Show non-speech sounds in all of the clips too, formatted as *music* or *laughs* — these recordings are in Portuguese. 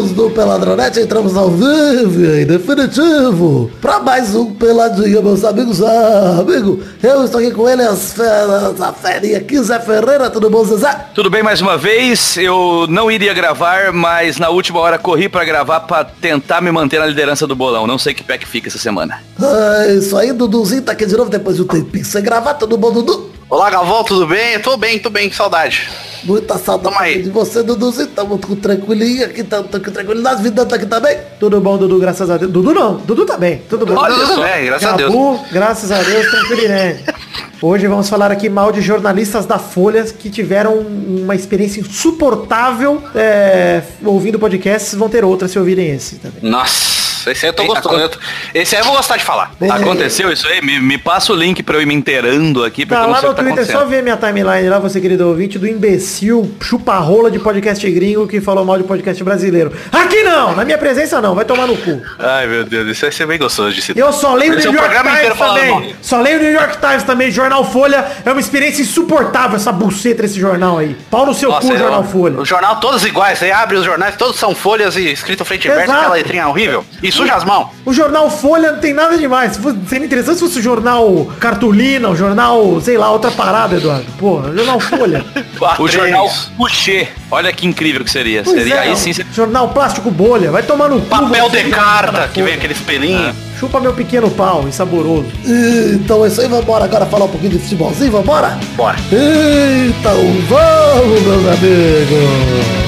amigos do Peladronete, entramos ao vivo e definitivo para mais um Peladinha, meus amigos. Ah, amigo, eu estou aqui com ele, as feras, a ferinha aqui, Zé Ferreira, tudo bom, Zezé? Tudo bem mais uma vez, eu não iria gravar, mas na última hora corri para gravar para tentar me manter na liderança do bolão. Não sei que pé que fica essa semana. Ah, isso aí, Duduzinho tá aqui de novo depois de um tempinho sem gravar, tudo bom, Dudu? Olá, Galvão, tudo bem? Tô bem, tô bem, que saudade. Muita saudade de você, Duduzinho. Tamo com tranquilinho aqui, tamo com tranquilidade. Vida tá aqui também. Tudo bom, Dudu, graças a Deus. Dudu não, Dudu tá bem, tudo bom. Olha Dudu, só, é, graças a Deus. graças a Deus, tranquilidade. Hoje vamos falar aqui mal de jornalistas da Folha que tiveram uma experiência insuportável é, ouvindo podcasts. Vão ter outras se ouvirem esse também. Nossa, esse aí eu tô gostando. Esse aí eu vou gostar de falar. É. Aconteceu isso aí? Me, me passa o link pra eu ir me inteirando aqui, porque Tá lá no tá Twitter, só ver minha timeline lá, você querido ouvinte, do imbecil chupa-rola de podcast gringo que falou mal de podcast brasileiro. Aqui não, na minha presença não, vai tomar no cu. Ai, meu Deus, isso vai ser bem gostoso de se Eu só leio o Esse New é o York Times também. Só leio o New York Times também. Jornal Folha é uma experiência insuportável, essa buceta desse jornal aí. Pau no seu Nossa, cu, eu- Jornal Folha. O jornal todos iguais, você abre os jornais, todos são folhas e escrito frente e verso, aquela letrinha horrível. E suja as mãos. O jornal Folha não tem nada demais. Se fosse- Seria interessante se fosse o jornal Cartolina, o jornal, sei lá, outra parada, Eduardo. Porra, jornal Folha. *laughs* O A3. jornal Puxê. Olha que incrível que seria. Pois seria é, aí sim. Jornal Plástico Bolha. Vai tomar no. Papel de carta, que vem aqueles pelinhos. Chupa meu pequeno pau, insaboroso. Então é isso aí, vambora agora falar um pouquinho de futebolzinho, vambora? Bora. Então vamos, meus amigos.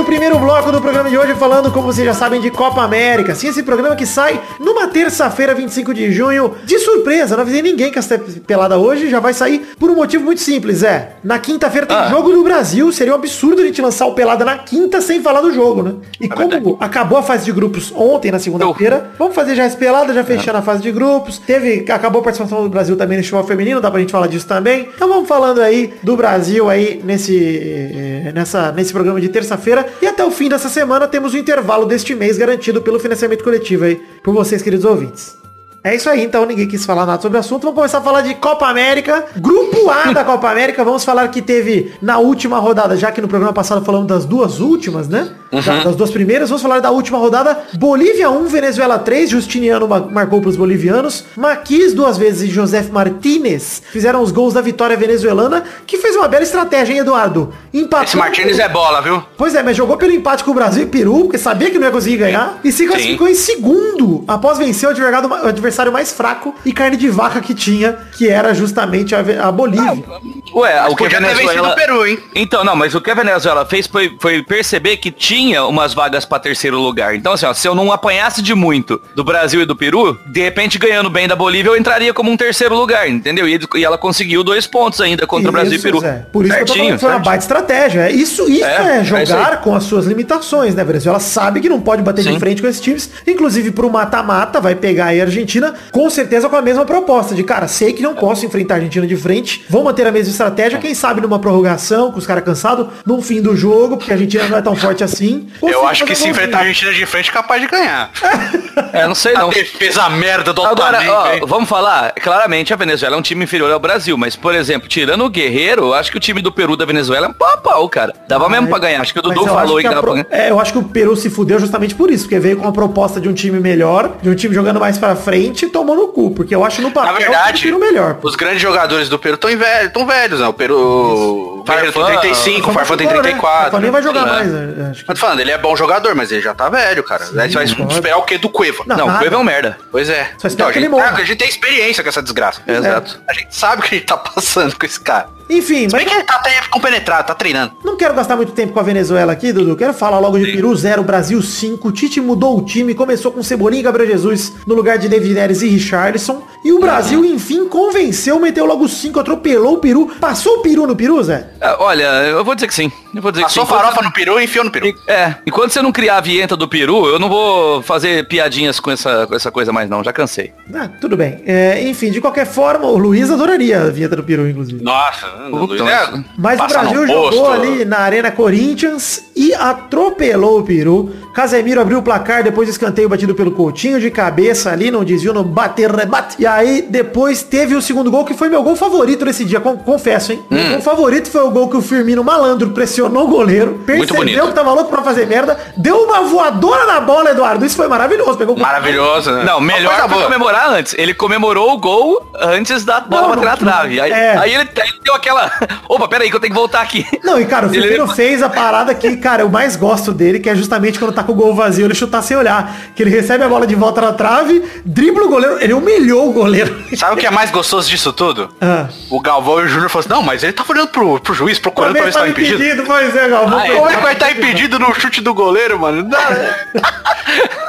Aqui o primeiro bloco do programa de hoje, falando, como vocês já sabem, de Copa América. Sim, esse programa que sai numa terça-feira, 25 de junho, de surpresa. Não avisei ninguém que essa pelada hoje já vai sair por um motivo muito simples, é. Na quinta-feira tem Ah. jogo do Brasil. Seria um absurdo a gente lançar o pelada na quinta sem falar do jogo, né? E como verdade. acabou a fase de grupos ontem, na segunda-feira, vamos fazer já essa pelada, já fechando a fase de grupos. Teve, acabou a participação do Brasil também no futebol feminino, dá pra gente falar disso também. Então vamos falando aí do Brasil aí nesse, eh, nessa, nesse programa de terça-feira. E até o fim dessa semana temos o intervalo deste mês garantido pelo financiamento coletivo aí, por vocês, queridos ouvintes. É isso aí, então ninguém quis falar nada sobre o assunto. Vamos começar a falar de Copa América. Grupo A da Copa América. Vamos falar que teve na última rodada, já que no programa passado falamos das duas últimas, né? Da- Das duas primeiras. Vamos falar da última rodada. Bolívia 1, Venezuela 3. Justiniano ma- marcou para os bolivianos. Maquis duas vezes e José Martínez fizeram os gols da vitória venezuelana, que fez uma bela estratégia, hein, Eduardo? Empatou. Esse Martínez é bola, viu? Pois é, mas jogou pelo empate com o Brasil e Peru, porque sabia que não ia conseguir ganhar. E se classificou em segundo, após vencer o adversário, adversário mais fraco e carne de vaca que tinha, que era justamente a, a Bolívia. Ué, o que a Venezuela... o Peru, hein? Então, não, mas o que a Venezuela fez foi, foi perceber que tinha umas vagas pra terceiro lugar. Então, assim, ó, se eu não apanhasse de muito do Brasil e do Peru, de repente ganhando bem da Bolívia, eu entraria como um terceiro lugar, entendeu? E, e ela conseguiu dois pontos ainda contra o Brasil e Isso, Peru. Zé. Por isso que eu tô Certinho, falando que foi uma certinho. baita estratégia. Isso, isso é, É, é isso jogar com as suas limitações, né, Venezuela? sabe que não pode bater de Sim. frente com esses times. Inclusive pro mata-mata, vai pegar aí a Argentina, com certeza com a mesma proposta. De, cara, sei que não posso enfrentar a Argentina de frente, vou manter a mesma estratégia, quem sabe numa prorrogação, com os caras cansados, num fim do jogo, porque a Argentina não é tão forte assim. Eu acho que se um enfrentar a golzinho. Argentina de frente é capaz de ganhar. *laughs* É, não sei A não. defesa merda do Agora, ó, vamos falar, claramente a Venezuela é um time inferior ao Brasil, mas, por exemplo, tirando o Guerreiro, eu acho que o time do Peru da Venezuela é um pau a pau, cara. Dava mesmo pra ganhar, acho que o Dudu falou aí que que a dava pro- pra ganhar. É, eu acho que o Peru se fudeu justamente por isso, porque veio com uma proposta de um time melhor, de um time jogando mais pra frente e tomou no cu, porque eu acho no Na papel verdade, o melhor. os grandes jogadores do Peru estão velhos, tão velhos, né? O Peru... O Guerreiro tem Farfán, 35, o Farfán tem Machucou, né? 34. Farfán nem vai jogar É. mais, né? acho que. Eu tô falando, ele é bom jogador, mas ele já tá velho, cara. Aí você vai concordo. esperar o quê do Cueva? Não, Não, o. Cueva é um merda. Pois é. Só espero Então, a, que ele gente, morra. tá- a gente tem experiência com essa desgraça. É. Exato. A gente sabe o que a gente tá passando com esse cara. Enfim, Se bem mas que ele tá até compenetrado, tá treinando. não quero gastar muito tempo com a Venezuela aqui, Dudu. Quero falar logo de Peru 0, Brasil 5. O Tite mudou o time, começou com Cebolinha e Gabriel Jesus no lugar de David Neres e Richarlison. E o Brasil, enfim, convenceu, meteu logo 5, atropelou o Peru. Passou o Peru no Peru, Zé? Ah, Olha, eu vou dizer que sim. Eu vou dizer Passou que sim, farofa no peru e enfiou no peru. E- É, enquanto você não criar a vienta do peru, eu não vou fazer piadinhas com essa, com essa coisa mais não, já cansei. Ah, tudo bem. É, enfim, de qualquer forma, o Luiz adoraria a vinheta do Peru, inclusive. Nossa, Puta, Luiz, é, mas- o Brasil posto. jogou ali na Arena Corinthians e atropelou o Peru. Casemiro abriu o placar depois do escanteio batido pelo Coutinho de cabeça ali, não desviou no bater rebate. E aí depois teve o segundo gol que foi meu gol favorito nesse dia, con- confesso, hein? Hum. Meu gol favorito foi o gol que o Firmino malandro pressionou o goleiro, percebeu bonito. que tava louco pra fazer merda, deu uma voadora na bola, Eduardo. Isso foi maravilhoso. Pegou o gol. Maravilhoso, né? Não, melhor foi boa. comemorar antes. Ele comemorou o gol antes da bola Não, bater na não, trave. Aí, é. aí ele, ele deu aquela. *laughs* Opa, peraí que eu tenho que voltar aqui. Não, e cara, o Ele Firmino levou- fez a parada que, cara, eu mais gosto dele, que é justamente quando tá com o gol vazio, ele chutar sem olhar. Que ele recebe a bola de volta na trave, dribla o goleiro, ele humilhou o goleiro. Sabe o que é mais gostoso disso tudo? Ah. O Galvão e o Júnior falaram assim, não, mas ele tá olhando pro, pro juiz, procurando pra ver se tá impedido. pois é, Galvão. Ah. Como é que vai estar impedido no chute do goleiro, mano? Não.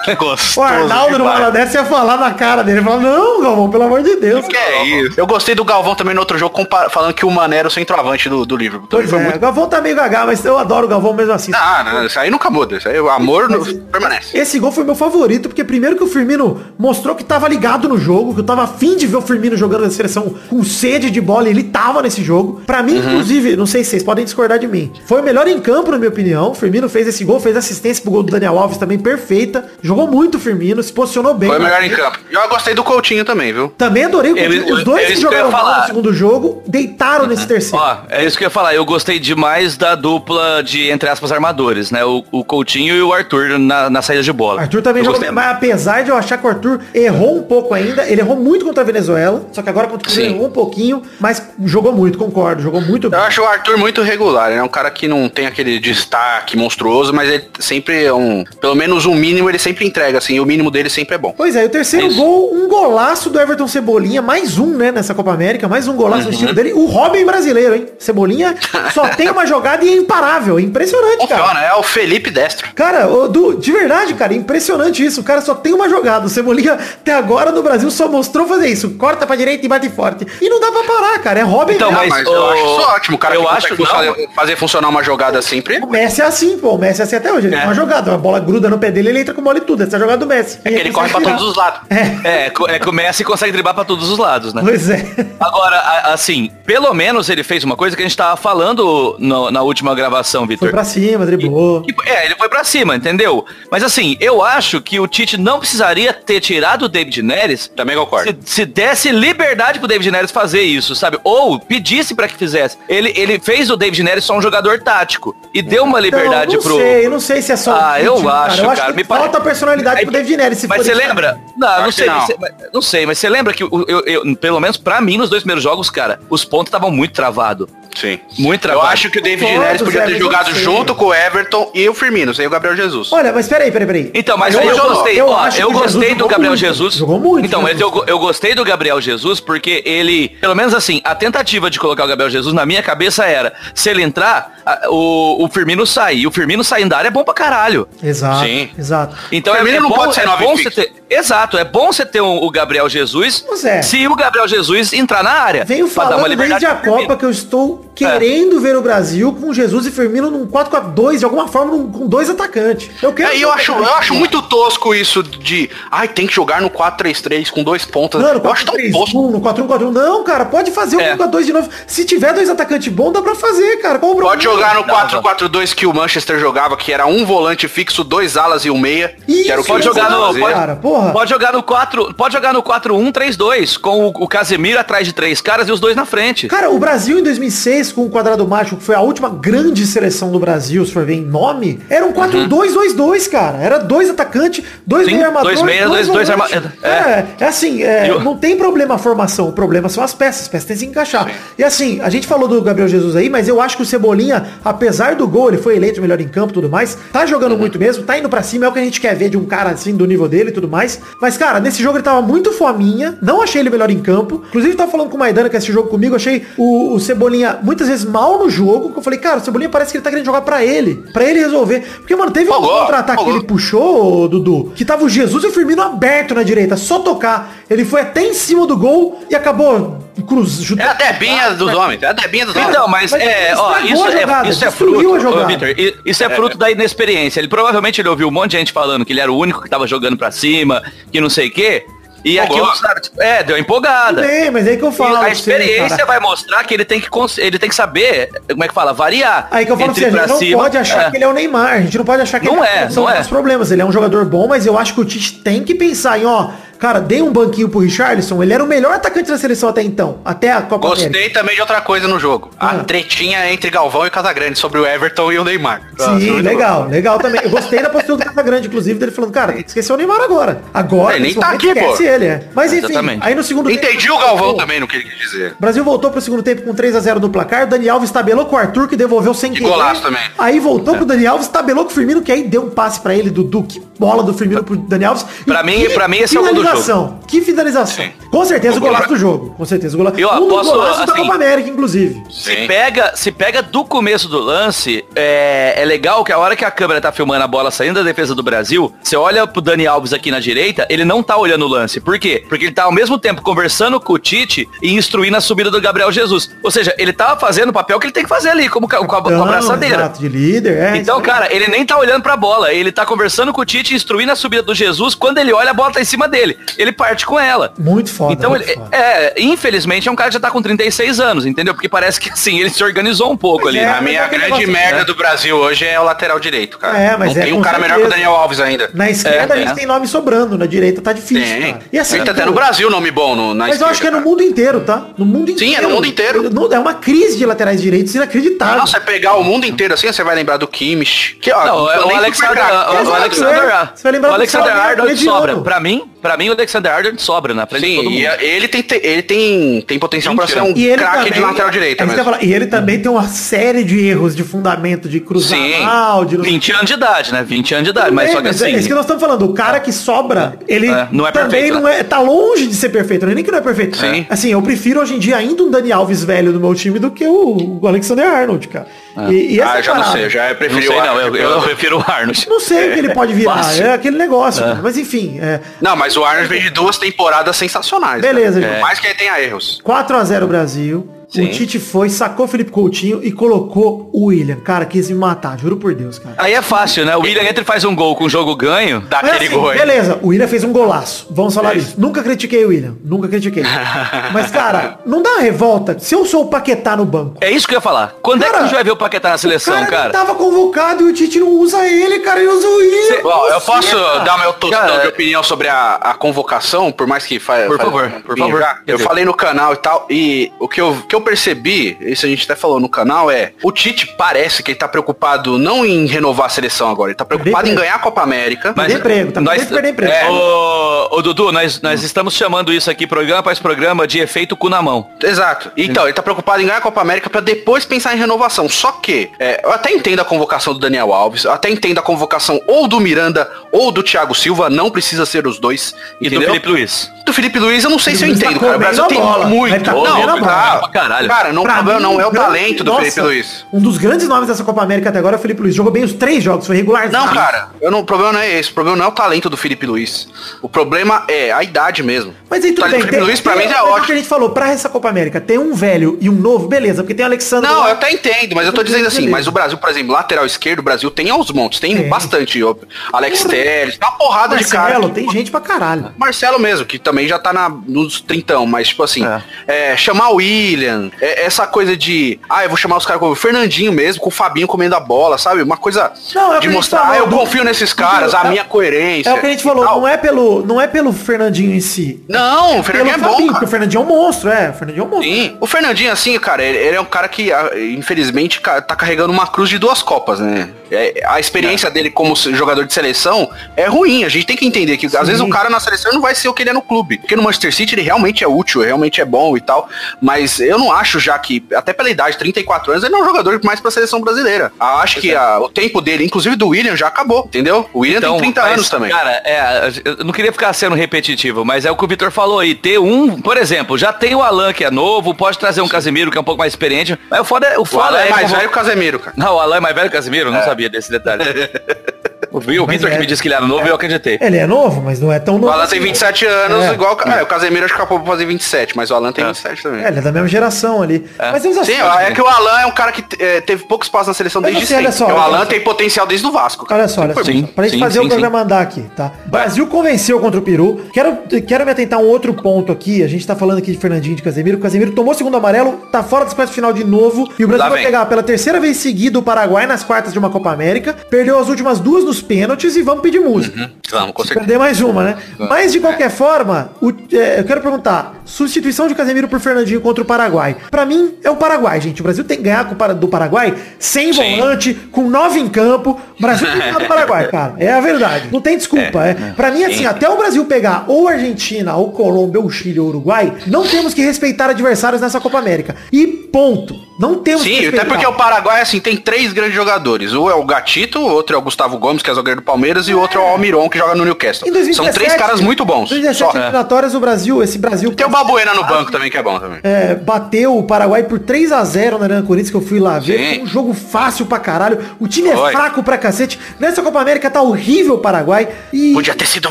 que *laughs* gostoso. O Arnaldo numa hora dessa ia falar na cara dele. Falar, não, Galvão, pelo amor de Deus. Que é isso? Eu gostei do Galvão também no outro jogo, falando que o Mané era o centroavante do, do. Também Pois foi é, muito... o Galvão tá meio gaga, mas eu adoro o Galvão mesmo assim. Ah, não, isso aí nunca muda. Isso aí, o amor no- permanece. Esse gol foi meu favorito, porque primeiro que o Firmino mostrou que tava ligado no jogo, que eu tava afim de ver o Firmino jogando na seleção com sede de bola, e ele tava nesse jogo. Pra mim, inclusive, não sei se vocês podem discordar de mim, foi o melhor em campo, na minha opinião. O Firmino fez esse gol, fez assistência pro gol do Daniel Alves também perfeita. Jogou muito o Firmino, se posicionou bem. Foi o melhor em campo. Eu gostei do Coutinho também, viu? Também adorei o Ele- Coutinho. Os eu- dois que jogaram mal no segundo jogo, deitaram nesse terceiro. Ó, é isso que eu ia falar. Eu gostei demais da dupla de, entre aspas, armadores, né? O, o Coutinho e o Arthur na, na saída de bola. Arthur também jogou bem, mas apesar de eu achar que o Arthur errou um pouco ainda, ele errou muito contra a Venezuela, só que agora contra o Sim. errou um pouquinho, mas jogou muito, concordo, jogou muito bem. Eu acho o Arthur muito regular, é um cara que não tem aquele destaque monstruoso, mas ele sempre é um. Pelo menos um mínimo ele sempre entrega, assim, o mínimo dele sempre é bom. Pois é, e o terceiro É gol, um golaço do Everton Cebolinha, mais um, né, nessa Copa América, mais um golaço Uhum. no estilo dele. O Robin brasileiro, hein? Cebolinha *laughs* só tem uma jogada e é imparável. É impressionante, cara. Funciona, é o Felipe Destro. Cara, ô, Du, de verdade, cara, impressionante isso. O cara só tem uma jogada. O Cebolinha até agora no Brasil só mostrou fazer isso. Corta pra direita e bate forte. E não dá pra parar, cara. É Robin Então, mesmo. Mas mas eu o- acho isso ótimo, o cara eu que acho não. fazer, fazer funcionar uma jogada sempre. O Messi é assim, pô. O Messi é assim até hoje. Ele É. tem uma jogada. A bola gruda no pé dele, ele entra com bola e tudo. Essa é a jogada do Messi. É que ele corre pra todos os lados. É, co- é que o Messi consegue driblar pra todos os lados, né? Pois é. Agora, assim, pelo menos ele fez uma coisa que a gente tava falando no- na última gravação, Foi Vitor. pra cima, driblou. Que- É, ele foi pra cima, entendeu? Mas assim, eu acho que o Tite não precisaria ter tirado o David Neres Também concordo. se, se desse liberdade pro David Neres fazer isso, sabe? Ou pedisse pra que fizesse. Ele, ele fez o David Neres só um jogador tático e deu uma liberdade não, não pro. sei, eu não sei se é só Ah, eu Tite, acho, Eu acho cara, que me pare- falta personalidade Aí- pro David Neres. Se mas você lembra? Não, não sei, não. você- mas- não sei, mas você lembra que o- eu, eu- pelo menos pra mim nos dois primeiros jogos, cara, os pontos estavam muito travados. Sim. Muito Eu travado. acho que o David Concordo, Neres podia ter eu jogado junto com o Everton e o Firmino, sem o Gabriel Jesus. Olha, mas peraí, peraí, peraí. Então, mas Eu eu gostei. eu ó, acho eu gostei Jesus do Gabriel muito. Jesus. Jogou muito, Então, mas Jesus. eu, eu gostei do Gabriel Jesus porque ele, pelo menos assim, a tentativa de colocar o Gabriel Jesus na minha cabeça era, se ele entrar, a- o, o Firmino sai. E o Firmino saindo da área é bom pra caralho. Exato, Sim. exato. Então O é, Firmino é não bom, pode ser é bom você ter. Exato, é bom você ter o, o Gabriel Jesus Pois é. se o Gabriel Jesus entrar na área. Venho pra dar uma falando desde liberdade a. Copa que eu estou querendo ver o Brasil com Jesus e Firmino num 4-4-2, de alguma forma num- com dois atacantes. Eu quero É, eu acho, eu acho muito tosco isso de. Ai, tem que jogar no 4-3-3 com dois pontas. Não, no eu acho tão 4-3-1, tosco. no 4-1-4-1. Não, cara, pode fazer o É. 4-2 de novo. Se tiver dois atacantes bons, dá pra fazer, cara. Qual o problema? Pode jogar no Não, 4-4-2 que o Manchester jogava, que era um volante fixo, dois alas e um meia. Isso, que era o que Pode jogar no. Pode, cara, porra. pode jogar no 4. Pode jogar no 4-1-3-2, com o, o Casemiro atrás de três caras e os dois na frente. Cara, o Brasil em 2006, com o quadrado mágico, que foi a última grande seleção do Brasil, se for ver em nome, era um 4-2-2-2, cara. Era dois atacantes, dois Sim, meio armadores. dois meia, dois- dois volantes. arma- É, é assim, é, E o- não tem problema a formação, o problema são as peças, as peças têm que se encaixar. E assim, a gente falou do Gabriel Jesus aí, mas eu acho que o Cebolinha, apesar do gol, ele foi eleito o melhor em campo e tudo mais, tá jogando muito mesmo, tá indo pra cima, é o que a gente quer ver de um cara assim, do nível dele e tudo mais. Mas, cara, nesse jogo ele tava muito fominha, não achei ele melhor em campo. Inclusive, tava falando com o Maidana que esse jogo comigo, achei o, o Cebolinha muitas vezes mal no jogo, que eu falei, cara, o Cebolinha parece que ele tá querendo jogar pra ele, pra ele resolver. Porque, mano, teve um Folgou, contra-ataque que ele puxou, ô, Dudu, que tava o Jesus e o Firmino aberto na direita, só tocar. Ele foi até em cima do gol e acabou cruz, É a debinha dos homens, é a debinha dos homens. Então, mas, mas é, ó, isso a jogada, é, isso é fruto, ô, Victor, isso é fruto da inexperiência. Ele provavelmente ele ouviu um monte de gente falando que ele era o único que tava jogando pra cima, que não sei o quê. E aquilo, sabe, tipo, é, deu empolgada. Bem, mas é aí que eu E falo. a pra você, experiência cara. vai mostrar que ele tem que, ele tem que saber, como é que fala, variar. Aí que eu falo pra você, a gente não cima, pode achar é. que ele é o Neymar, a gente não pode achar que Não ele é, são não é. os problemas. Ele é um jogador bom, mas eu acho que o Tite tem que pensar em, ó, cara, dei um banquinho pro Richarlison, ele era o melhor atacante da seleção até então, até a Copa América. Gostei também de outra coisa no jogo. Ah. A tretinha entre Galvão e Casagrande sobre o Everton e o Neymar. Ah, Sim, muito legal, legal também. Eu gostei da postura do Casagrande, inclusive, dele falando, cara, esqueceu o Neymar agora. Agora, É, nem tá aqui, pô. esquece ele, é. Mas enfim, Exatamente. aí no segundo Entendi tempo- o Galvão também no que ele quis dizer. O Brasil voltou pro segundo tempo com 3 a 0 no placar. O Dani Alves tabelou com o Arthur, que devolveu sem Que querer. golaço também. Aí voltou pro Dani Alves, tabelou com o Firmino, que aí deu um passe pra ele, Dudu. Que bola do Firmino pro Dani Alves. E Pra mim- que pra mim esse é o gol do finalização. Que finalização. Sim. Com certeza o O gol- golaço do jogo. Com certeza o golaço. Eu um dos posso, golaços da assim, Copa América, inclusive. Se Sim. pega, se pega do começo do lance, é, é legal que a hora que a câmera tá filmando a bola saindo da defesa do Brasil, você olha pro Dani Alves aqui na direita, ele não tá olhando o lance. Por quê? Porque ele tá ao mesmo tempo conversando com o Tite e instruindo a subida do Gabriel Jesus. Ou seja, ele tava fazendo o papel que ele tem que fazer ali, como com a, com a- com a braçadeira. exato, de líder, é. Então, cara, ele nem tá olhando pra bola, ele tá conversando com o Tite, instruindo a subida do Jesus. Quando ele olha, a bola tá em cima dele. Ele parte com ela. Muito foda. Então, muito ele, foda. é, infelizmente, é um cara que já tá com 36 anos, entendeu? Porque parece que, assim, ele se organizou um pouco Pois ali. é, né? A minha aquele grande negócio- merda né? do Brasil hoje é o lateral direito, cara. É, mas Não é, tem um cara melhor que o certeza. Daniel Alves ainda. Na esquerda É, a gente é. tem nome sobrando, na direita tá difícil. Tem. cara. E assim, Tem até pô, no Brasil nome bom no, na Mas eu acho que é no esquerda, mundo inteiro, tá? No mundo Sim, inteiro. é no mundo inteiro. Não, É uma crise de laterais direitos inacreditável. Não, você pegar o mundo inteiro assim, você vai lembrar do Kimmich. Que, ó, Não, é o Alexander, o- o Alexander, é. Você vai lembrar o do Alexander Arnold sobra. Pra mim, pra mim, o Alexander Arnold sobra todo Sim, mundo. e ele tem, ele tem, tem potencial pra ser um E craque de lateral direita é eu mesmo. falar, E ele também tem uma série de erros de fundamento, de cruzar Sim. mal, de... não- 20 anos de idade, né? 20 anos de idade, Tudo mas bem, só que é assim... isso que nós estamos falando. O cara que sobra, ele É, não é também perfeito, não é, tá longe de ser perfeito. Não é nem que não é perfeito. Sim. Assim, eu prefiro hoje em dia ainda um Dani Alves velho no meu time do que o, o Alexander Arnold, cara. E, e essa Ah, já não parada. sei, já Não preferi sei o não, eu, Arnold. eu prefiro o Arnold. Não sei o que ele pode virar. É aquele negócio. cara. Mas enfim, é, Não, mas o Arnold vem de duas temporadas sensacionais. Beleza, cara. gente. Por mais que ele tenha erros. 4x0 Brasil. Sim. O Tite foi, sacou o Felipe Coutinho e colocou o William. Cara, quis me matar, juro por Deus, cara. Aí é fácil, né? O William entra e faz um gol com o jogo ganho. Dá Mas aquele assim, gol aí. beleza, o William fez um golaço. Vamos falar isso. Nunca critiquei o William. Nunca critiquei. *laughs* Mas, cara, não dá uma revolta. Se eu sou o Paquetá no banco. É isso que eu ia falar. Quando é que Cara, a gente vai ver o Paquetá na seleção, o cara, cara? tava convocado e o Tite não usa ele, cara. Ele usa o William. Bom, eu posso cara. dar meu tostão Cara, de opinião sobre a, a convocação, por mais que fa Por fa- favor, por favor. Eu falei no canal e tal, e o que eu, que eu percebi, isso a gente até falou no canal, é o Tite parece que ele tá preocupado não em renovar a seleção agora, ele tá preocupado em ganhar a Copa América. Perder emprego, tá nós, perder emprego. É, ô, ô, Dudu, nós, nós estamos chamando isso aqui, programa após programa, de efeito cu na mão. Exato. Então, ele tá preocupado em ganhar a Copa América pra depois pensar em renovação. Só que, é, eu até entendo a convocação do Daniel Alves, eu até entendo a convocação ou do Miranda ou do Thiago Silva, não precisa ser os dois. E entendeu? do Felipe Luiz. Do Felipe Luiz, eu não sei se eu Felipe entendo, tá cara. O Brasil tem bola. muito. Ele tá não, tá. Caralho. Cara, não, o Pra problema mim, não é o grande- talento do nossa, Felipe Luiz. Um dos grandes nomes dessa Copa América até agora é o Felipe Luiz. Jogou bem os três jogos, foi regular. Não, cara, eu não, o problema não é esse. O problema não é o talento do Felipe Luiz. O problema é a idade mesmo. Mas aí o tudo bem. do Felipe Luiz pra mim já é mas o que a ótimo. gente falou, pra essa Copa América, tem um velho e um novo, beleza, porque tem o Alexandre. Não, lá. eu até entendo, mas eu tô dizendo assim, Beleza. mas o Brasil, por exemplo, lateral esquerdo, o Brasil tem aos montes, tem Tem. bastante. ó, Alex Telles, tem uma porrada de cara. Marcelo, tem gente pra caralho. Marcelo mesmo, que também já tá na, nos trintão, mas tipo assim, é, chamar o William, é, essa coisa de, ah, eu vou chamar os caras como o Fernandinho mesmo, com o Fabinho comendo a bola, sabe? Uma coisa Não, é de mostrar, falou, ah, eu do- confio nesses do- caras, a é- minha coerência. É o que a gente falou, não é, pelo, não é pelo Fernandinho em si. Não, o Fernandinho é bom, Fabinho, o Fernandinho é um monstro, é. O Fernandinho é um monstro. Sim, o Fernandinho, assim, cara, ele, ele é um cara que, ah, infelizmente, tá carregando uma cruz de duas copas, né? É, a experiência dele como jogador de seleção é ruim. A gente tem que entender que, às vezes, o cara na seleção não vai ser o que ele é no clube. Porque no Manchester City ele realmente é útil, realmente é bom e tal. Mas eu não acho já que, até pela idade, 34 anos, ele não é um jogador mais pra seleção brasileira. Acho que ah, o tempo dele, inclusive do William, já acabou, entendeu? O William tem 30 Então, mas, anos também. Cara, é, eu não queria ficar sendo repetitivo, mas é o que o Vitor falou aí. Ter um, por exemplo, já tem o Alan que é novo, pode trazer um Casemiro que é um pouco mais experiente. Mas o foda é. O o foda Alan é mais convo- velho que o Casemiro, cara. Não, o Alan é mais velho que o Casemiro? Eu Não sabia desse detalhe. *laughs* O o Vitor é- que me disse que ele era novo e eu acreditei. Ele é novo, mas não é tão novo. O Alan assim. tem 27 anos, É. igual. É, o Casemiro acho que acabou pra fazer 27, mas o Alan tem 27 também. É, ele é da mesma geração ali. Mas temos Sim, é que o Alan é um cara que é, teve pouco espaço na seleção desde assim, olha sempre. só, o Alan tem potencial desde o Vasco. cara. Olha só, olha só. Sim, pra gente sim, fazer sim, o programa andar aqui, tá? Brasil convenceu contra o Peru. Quero, quero me atentar a um outro ponto aqui. A gente tá falando aqui de Fernandinho e de Casemiro. O Casemiro tomou o segundo amarelo, tá fora das quartas de final de novo. E o Brasil Lá vai vem. pegar pela terceira vez seguida o Paraguai nas quartas de uma Copa América. Perdeu as últimas duas nos pênaltis e vamos pedir música. Vamos, com certeza. Perder mais uma, né? Mas de qualquer forma, o- é, eu quero perguntar, substituição de Casemiro por Fernandinho contra o Paraguai. Pra mim, é o Paraguai, gente. O Brasil tem que ganhar Para- do Paraguai sem Sim. volante, com nove em campo. O Brasil tem que ganhar do *laughs* Paraguai, cara. É a verdade. Não tem desculpa. É, Pra mim, assim, Sim. até o Brasil pegar ou Argentina, ou Colômbia, ou Chile, ou Uruguai, não temos que respeitar adversários nessa Copa América. E ponto. Não temos que Sim, respeitar. até porque o Paraguai, assim, tem três grandes jogadores. Um é o Gatito, o outro é o Gustavo Gomes, que é zagueiro do Palmeiras, e o outro é o Almiron, que joga no Newcastle. Em 2017, São três caras muito bons. Em 2017 Só. eliminatórias, o Brasil, esse Brasil... Tem o Babuena no banco também, que é bom também. é, bateu o Paraguai por 3 a 0 na Arena Corinthians, que eu fui lá ver. Sim. Foi um jogo fácil pra caralho. O time é Foi. fraco pra cacete. Nessa Copa América tá horrível o Paraguai. E. Podia ter sido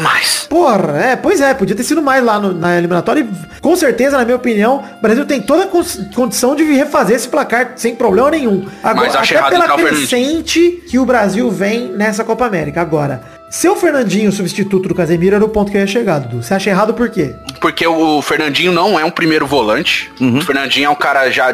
mais. Porra, é, pois é, podia ter sido mais lá no- na eliminatória. E, com certeza, na minha opinião, o Brasil tem toda a condição de refazer esse placar sem problema nenhum. Agora, até pela o crescente que o Brasil vem nessa Copa América. Agora, seu Fernandinho, substituto do Casemiro, era o ponto que eu ia chegar, Dudu. Você acha errado por quê? Porque o Fernandinho não é um primeiro volante. O Fernandinho é um cara já.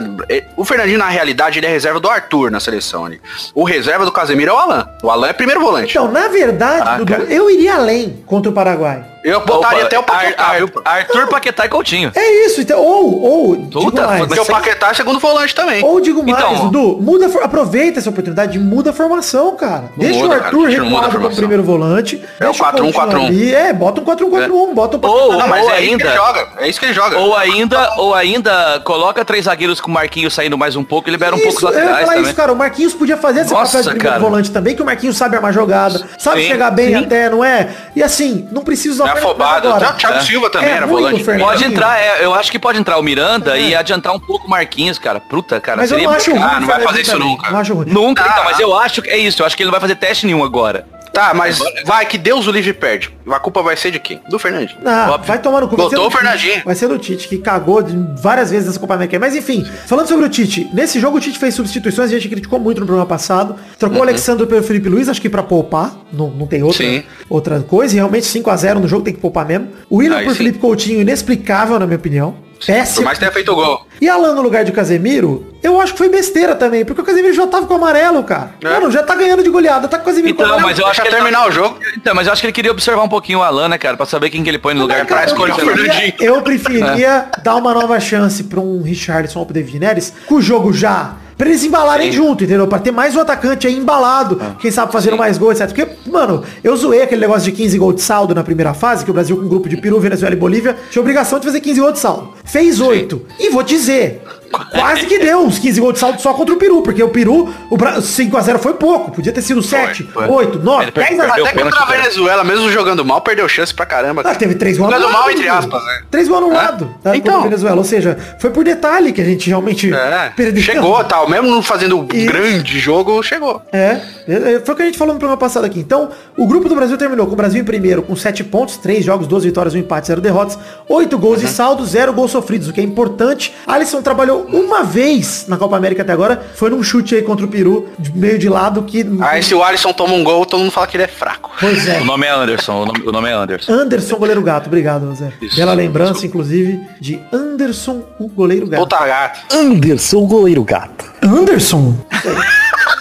O Fernandinho, na realidade, ele é reserva do Arthur na seleção ali. O reserva do Casemiro é o Alan. O Alan é primeiro volante. Então, na verdade, Ah, Dudu, cara. eu iria além contra o Paraguai. Eu botaria Opa, até o Paquetá, Ar- viu? Ar- Arthur, Paquetá e Coutinho. É isso, então, ou, ou, digo Puta, mais, Porque o Paquetá é segundo volante também. ou digo mais, Então- Dudu, muda, aproveita essa oportunidade, muda a formação, cara. Deixa muda, o cara, Arthur deixa- não muda a recuado como formação. primeiro volante. É o deixa 4-1-4-1. Coutinho ali, É, bota um 4-1-4-1, bota um Ou- Não, mas ou é isso que ainda- ele joga. É isso que ele joga. Ou ainda, ou ainda coloca três zagueiros com o Marquinhos saindo mais um pouco e libera um pouco os Isso, eu ia laterais falar também. isso, cara. O Marquinhos podia fazer esse Nossa, papel de primeiro cara. volante também, que o Marquinhos sabe armar jogada, sabe Sim, chegar bem sim. até, não é? E assim, não precisa É afobado. agora. O Thiago É. Silva também É era ruim volante. Pode entrar, é, eu acho que pode entrar o Miranda É. e adiantar um pouco o Marquinhos, cara. Puta, cara, Mas eu não acho ruim. Ah, não vai fazer isso também, nunca. Não acho ruim. Nunca, Ah, então, mas eu acho que é isso, eu acho que ele não vai fazer teste nenhum agora. Tá, mas vai que Deus o livre perde. A culpa vai ser de quem? Do Fernandinho. Ah, Óbvio. vai tomar no cu. Botou do o Fernandinho. Tite. Vai ser do Tite, que cagou várias vezes nessa Copa América. Mas enfim, falando sobre o Tite, nesse jogo o Tite fez substituições, a gente criticou muito no programa passado. Trocou o Alexandre pelo Felipe Luiz, acho que pra poupar. Não, não tem outra, Uhum. Sim. outra coisa. E realmente 5x0 no jogo tem que poupar mesmo. O William por sim. Felipe Coutinho, inexplicável, na minha opinião. Por Péssimo. mais que tenha feito o gol. E Alan no lugar de Casemiro, eu acho que foi besteira também, porque o Casemiro já tava com o amarelo, cara. É. Mano, já tá ganhando de goleada, tá com o Casemiro com o Então, amarelo. mas eu acho que ele terminar tá- o jogo. Então, mas eu acho que ele queria observar um pouquinho o Alan, né, cara, pra saber quem que ele põe no lugar Cara, pra escolher o Fernandinho. Eu preferia *laughs* dar uma nova chance pra um Richardson ou pro David Neres, com o jogo já. Pra eles embalarem Sim. junto, entendeu? Pra ter mais um atacante aí embalado, quem sabe fazendo mais gols, etc. Porque, mano, eu zoei aquele negócio de 15 gols de saldo na primeira fase, que o Brasil com um grupo de Peru, Venezuela e Bolívia tinha obrigação de fazer 15 gols de saldo. Fez 8. E vou dizer, quase que deu uns 15 gols de saldo só contra o Peru, porque o Peru, o Bra- 5x0 foi pouco. Podia ter sido 7, foi. 8, 9, Ele 10 a perdeu. 0. Até contra a. Venezuela, mesmo jogando mal, perdeu chance pra caramba. Ah, teve três gols Jogando mal, entre aspas, né? Três gols anulados. Tá, Então. contra a Venezuela. Ou seja, foi por detalhe que a gente realmente É, perdeu. chegou, tal. Mesmo não fazendo um grande jogo, chegou. É, é, foi o que a gente falou no programa passado aqui. Então, o grupo do Brasil terminou com o Brasil em primeiro com 7 pontos, 3 jogos, 12 vitórias, 1 empate, 0 derrotas, 8 gols Uhum. de saldo, 0 gols sofridos, o que é importante. Alisson trabalhou uma vez na Copa América até agora, foi num chute aí contra o Peru, de meio de lado, que... Aí se o Alisson toma um gol, todo mundo fala que ele é fraco. Pois é. O nome é Anderson, o nome, o nome é Anderson. Anderson, goleiro gato. Obrigado, Zé. Isso. Bela lembrança, inclusive, de Anderson, o goleiro gato. Puta gato. Anderson, o goleiro gato. Anderson?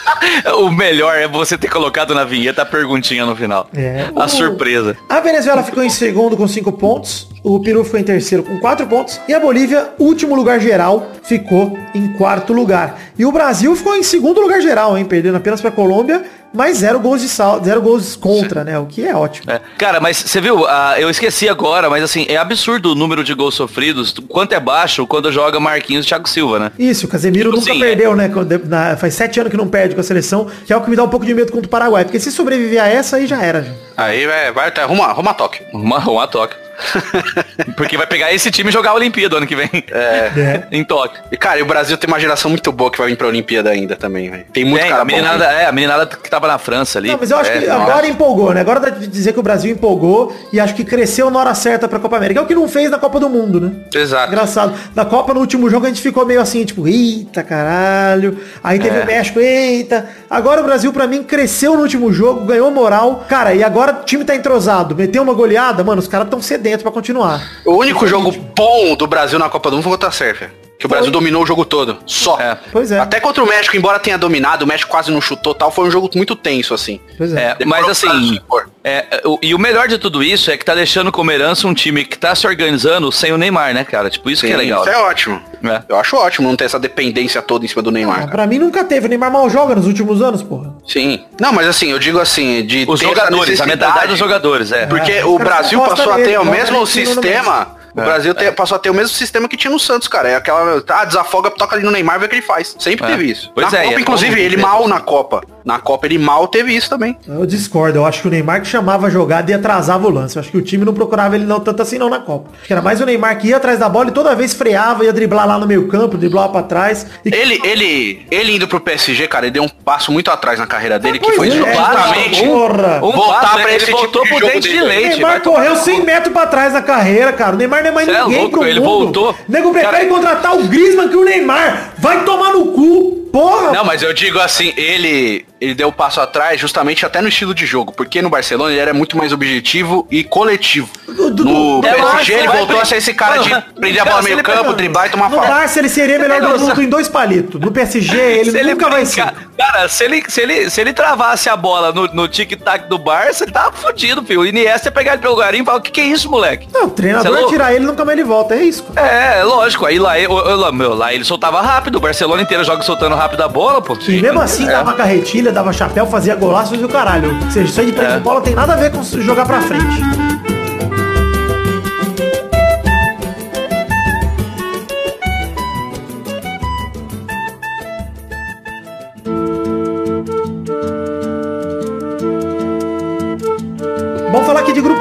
*laughs* O melhor é você ter colocado na vinheta a perguntinha no final. É. A O- surpresa. A Venezuela ficou em segundo com 5 pontos. O Peru ficou em terceiro com 4 pontos. E a Bolívia, último lugar geral, ficou em quarto lugar. E o Brasil ficou em segundo lugar geral, hein? Perdendo apenas para a Colômbia, mas zero gols de sal, zero gols contra, né? O que é ótimo. É. Cara, mas você viu, ah, eu esqueci agora, mas assim, é absurdo o número de gols sofridos, quanto é baixo quando joga Marquinhos e Thiago Silva, né? Isso, o Casemiro Tipo nunca assim, perdeu, né? Quando- na- faz sete anos que não perde com a seleção, que é o que me dá um pouco de medo contra o Paraguai. Porque se sobreviver a essa, aí já era, gente. Aí vai, vai até arruma, arruma toque. Uma, uma toque. *laughs* Porque vai pegar esse time e jogar a Olimpíada ano que vem. É. em Tóquio. E, cara, e o Brasil tem uma geração muito boa que vai vir pra Olimpíada ainda também, velho. Tem muito Tem, cara a bom. meninada, é, a meninada que tava na França ali. Não, mas eu acho É, que nossa. agora empolgou, né? Agora dá de dizer que o Brasil empolgou e acho que cresceu na hora certa pra Copa América. É o que não fez na Copa do Mundo, né? Exato. Engraçado. Na Copa, no último jogo, a gente ficou meio assim, tipo, eita caralho. Aí teve É. o México, eita. Agora o Brasil, pra mim, cresceu no último jogo, ganhou moral. Cara, e agora o time tá entrosado. Meteu uma goleada, mano, os caras tão sedentos pra continuar. O único jogo bom do Brasil na Copa do Mundo foi contra a Sérvia. Que o Brasil dominou o jogo todo. Só. É. Pois é. Até contra o México, embora tenha dominado, o México quase não chutou tal, foi um jogo muito tenso, assim. Pois é. É, mas assim, impor. é, o- e o melhor de tudo isso é que tá deixando como herança um time que tá se organizando sem o Neymar, né, cara? Tipo, isso que é Sim, legal. Isso é ótimo. É. Eu acho ótimo não ter essa dependência toda em cima do Neymar. cara. Pra mim nunca teve. O Neymar mal joga nos últimos anos, porra. Sim. Não, mas assim, eu digo assim, de Os ter essa jogadores, a mentalidade dos jogadores, é. Porque É, o os caras Brasil passou a ter o mesmo sistema. O Brasil te- passou a ter o mesmo sistema que tinha no Santos, cara. É aquela. Ah, desafoga, toca ali no Neymar, vê o que ele faz. Sempre É. teve isso. Pois na é, Copa, é inclusive, ele ver mal na Copa. Na Copa ele mal teve isso também. Eu discordo, eu acho que o Neymar que chamava a jogada e atrasava o lance. Eu acho que o time não procurava ele não tanto assim não na Copa. Acho que era mais o Neymar que ia atrás da bola e toda vez freava, ia driblar lá no meio campo, driblava pra trás. E Ele, ele, ele indo pro PSG, cara, ele deu um passo muito atrás na carreira dele, que pois foi é, justamente porra. Um voltar passo, pra ele esse voltou tipo de pro jogo dente de dele. leite. Neymar vai tomar correu no 100 cu. metros pra trás na carreira, cara. O Neymar não é mais Cê é ninguém louco, pro ele mundo. voltou. O nego prefere Cara- contratar o Griezmann que o Neymar. Vai tomar no cu. Porra. Não, mas eu digo assim, ele ele deu um passo atrás justamente até no estilo de jogo, porque no Barcelona ele era muito mais objetivo e coletivo. Do- do- No É, PSG ele voltou a ser esse cara de prender a bola meio campo, driblar e tomar No falta. Barça ele seria melhor do mundo em dois palitos. No PSG ele nunca vai ser. Cara, se ele, se, ele, se ele travasse a bola no, no tic-tac do Barça, ele tava fudido, filho. O Iniesta ia pegar ele pelo garim e falar, o que que é isso, moleque? Não, o é treinador louco? tirar ele e nunca mais ele volta. É isso. É, lógico. Aí lá, eu- meu, lá ele soltava rápido. O Barcelona inteiro joga soltando rápido a bola, pô. E mesmo assim É. dava carretilha, dava chapéu, fazia golaços e o caralho. Ou seja, isso aí de prender É. bola tem nada a ver com jogar pra frente.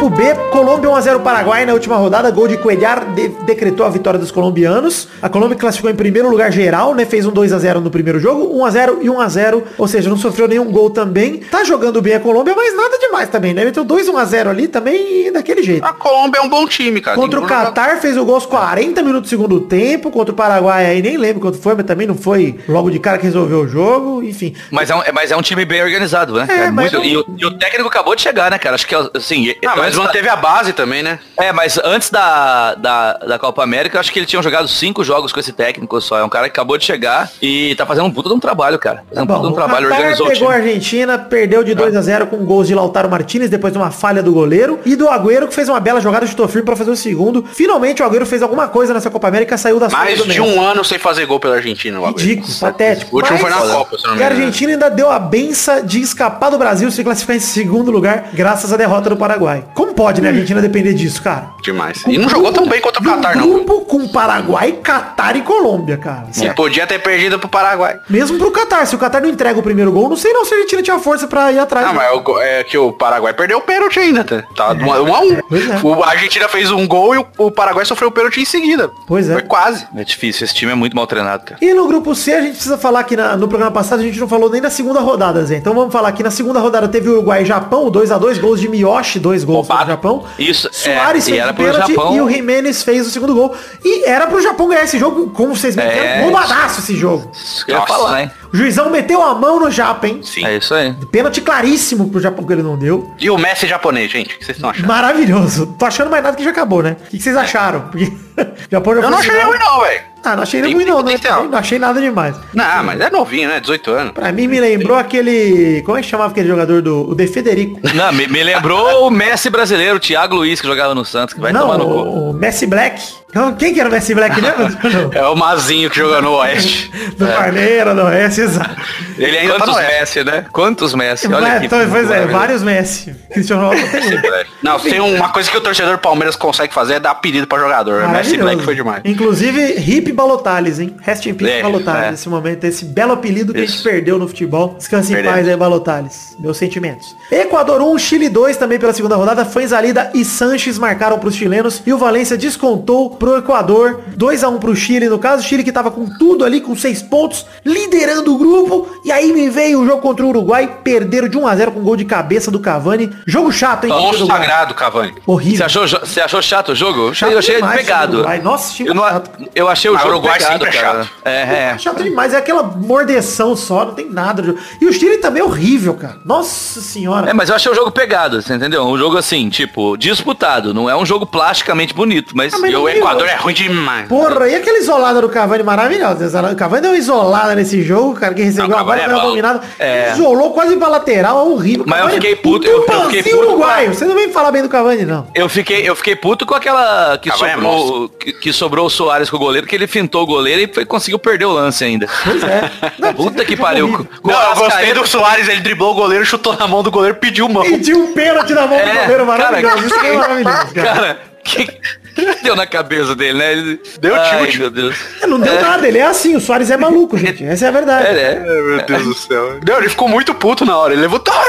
Grupo B, Colômbia 1x0 Paraguai na última rodada, gol de Coelhar de- decretou a vitória dos colombianos. A Colômbia classificou em primeiro lugar geral, né? Fez um 2x0 no primeiro jogo, 1x0 e 1x0, ou seja, não sofreu nenhum gol também. Tá jogando bem a Colômbia, mas nada demais também, né? Meteu 2 1x0 ali também e daquele jeito. A Colômbia é um bom time, cara. Contra o Tem jogador. Catar fez o gol aos 40 minutos do segundo tempo, contra o Paraguai aí nem lembro quanto foi, mas também não foi logo de cara que resolveu o jogo, enfim. Mas é, um, é- mas é um time bem organizado, né? É, É mas muito- não- e, o, e o técnico acabou de chegar, né, cara? Acho que, assim... Ah, mas da- manteve a base também, né? É, mas antes da, da, da Copa América, eu acho que ele tinha jogado cinco jogos com esse técnico só. É um cara que acabou de chegar e tá fazendo um puta de um trabalho, cara. Fazendo um puta de um trabalho, Qatar organizou o pegou a. Argentina, perdeu de 2 a 0 com gols de Lautaro Martinez depois de uma falha do goleiro e do Agüero que fez uma bela jogada de firme para fazer o segundo. Finalmente o Agüero fez alguma coisa nessa Copa América, saiu da Mais de um ano sem fazer gol pela Argentina. o Agüero. Ridículo, patético. O último Mas- foi na Copa, se não me E a. Argentina ainda deu a benção de escapar do Brasil se classificar em segundo lugar, graças à derrota do Paraguai. Como pode, né, a Argentina depender disso, cara? Demais. E não jogou tão bem contra o Catar, não. grupo com Paraguai, Catar e Colômbia, cara. E podia ter perdido pro Paraguai. Mesmo pro Catar. Se o Catar não entrega o primeiro gol, não sei não se a Argentina tinha força pra ir atrás. Ah, mas o go- é que o Paraguai perdeu o pênalti ainda, tá? Tá 1 um, a um. Pois é. O, a Argentina fez um gol e o, o Paraguai sofreu o pênalti em seguida. Pois é. Foi quase. É difícil, esse time é muito mal treinado, cara. E no grupo C, a gente precisa falar que na- no programa passado a gente não falou nem da segunda rodada, Zé. Então vamos falar que na segunda rodada teve o Uruguai e Japão, o 2x2, gols de Miyoshi, dois gols Do Japão. Isso, Soares é, e fez era o pro pênalti Japão- e o Jimenez fez o segundo gol. E era pro Japão ganhar esse jogo, como vocês me É. roubadaço esse jogo. Isso que eu ia falar, hein? O juizão meteu a mão no Japa, hein? Sim. É isso aí. Pênalti claríssimo pro Japão que ele não deu. E o Messi japonês, gente, o que vocês estão achando? Maravilhoso. Tô achando mais nada que já acabou, né? O que vocês acharam? Porque *laughs* Japão já Eu não achei ruim não, velho. Ah, não achei Tem- ruim tem não, né? potencial. Não achei nada demais. Não, mas é novinho, né? 18 anos. Pra mim me lembrou aquele. Como é que chamava aquele jogador do. O De Federico. Não, me, me lembrou o Messi brasileiro, o Thiago Luiz, que jogava no Santos, que vai não, tomar no o, o Messi Black. Então, Quem que era o Messi Black mesmo? *laughs* É o Mazinho que jogou no Oeste. *laughs* Do Parmeira, do Oeste, exato. Ele ainda tá Quantos no Oeste. Messi, né? Quantos Messi? Olha É, aqui. então, pois é, vários Messi. Cristiano Ronaldo tem um. Não, tem uma coisa que o torcedor do Palmeiras consegue fazer é dar apelido pra jogador. Messi. Black foi demais. Inclusive, Hip Balotales, hein? Rest in peace, É, Balotales, é. nesse momento. Esse belo apelido que a gente Isso. perdeu no futebol. Descanse em Perdemos. paz aí, Balotales. Meus sentimentos. Equador 1, Chile 2, também pela segunda rodada. Fanzalida e Sanches marcaram pros chilenos. E o Valência descontou pro Equador. 2 a 1 pro Chile, no caso. O Chile que tava com tudo ali, com 6 pontos, liderando o grupo. E aí me veio o jogo contra o Uruguai. Perderam de 1 a 0 com gol de cabeça do Cavani. Jogo chato, hein? Monstro sagrado, Cavani. Horrível. Você achou, você achou chato o jogo? Eu achei, eu achei demais, pegado. Nossa, eu, não, chato. eu achei o Ah, jogo Uruguai pegado, sempre é cara. chato. É, é. Chato demais, é aquela mordeção só, não tem nada. de- E o Chile também é horrível, cara. Nossa senhora. É, mas eu achei o jogo pegado, você entendeu? Um jogo assim, tipo, disputado. Não é um jogo plasticamente bonito, mas... Ah, mas E tem Equador é ruim demais. Porra, e aquela isolada do Cavani maravilhosa. O Cavani deu uma isolada nesse jogo, cara, que recebeu Não, a bola, é foi. É. Isolou quase pra lateral, é horrível. Mas eu fiquei puto, um eu- eu fiquei puto com. Você não vem falar bem do Cavani, não. Eu fiquei, eu fiquei puto com aquela que Cavani é sobrou, que, que sobrou o Soares com o goleiro, que ele fintou o goleiro e foi, conseguiu perder o lance ainda. Pois é. *laughs* Não, Puta que pariu. horrível. Com o Não, eu gostei do Soares, ele driblou o goleiro, chutou na mão do goleiro, pediu mão. Pediu um pênalti na mão do É, goleiro cara, maravilhoso. Isso foi maravilhoso, cara. *laughs* Cara, que *laughs* deu na cabeça dele, né? Ele- Deu Ai, chute. meu Deus. É, Não deu nada, ele é assim, o Soares é maluco, gente. Essa é a verdade. É, é. Meu Deus do céu. Não, ele ficou muito puto na hora. Ele levantou. *laughs*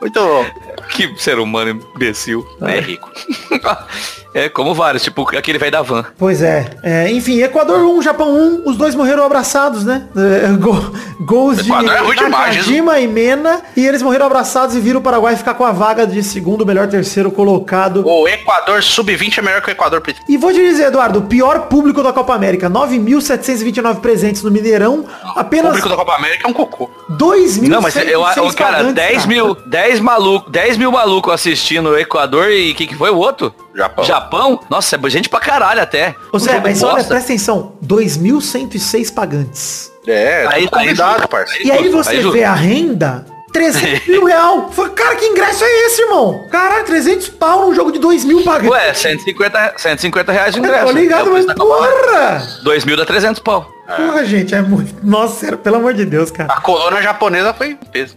Muito bom. Que ser humano imbecil. É rico. *laughs* É, como vários, tipo aquele velho da van. Pois é. É, Enfim, Equador 1, Japão 1, os dois morreram abraçados, né? É, go- gols de é Nakajima e Mena. E eles morreram abraçados e viram o Paraguai ficar com a vaga de segundo melhor terceiro colocado. O Equador sub-20 é melhor que o Equador. E vou te dizer, Eduardo, o pior público da Copa América. 9.729 presentes no Mineirão. O Apenas público da Copa América é um cocô. 2.000 Não, mas eu, eu cara, 10 mil, 10 maluco, 10 mil maluco assistindo o Equador e o que, que foi o outro? Japão. Japão? Nossa, é gente pra caralho até. Ou seja, Um jogo mas olha, presta atenção. 2.106 pagantes. É, Aí- aí, convidado, aí- parceiro. E aí você aí vê a renda, 300 mil *laughs* real. Fala, Cara, que ingresso é esse, irmão? Caralho, 300 pau num jogo de 2 mil pagantes. Ué, 150, 150 reais de Eu ingresso. tô ligado, É mas porra! 2 mil dá 300 pau. Porra, gente, é muito... Nossa, sério, pelo amor de Deus, cara. A colônia japonesa foi peso.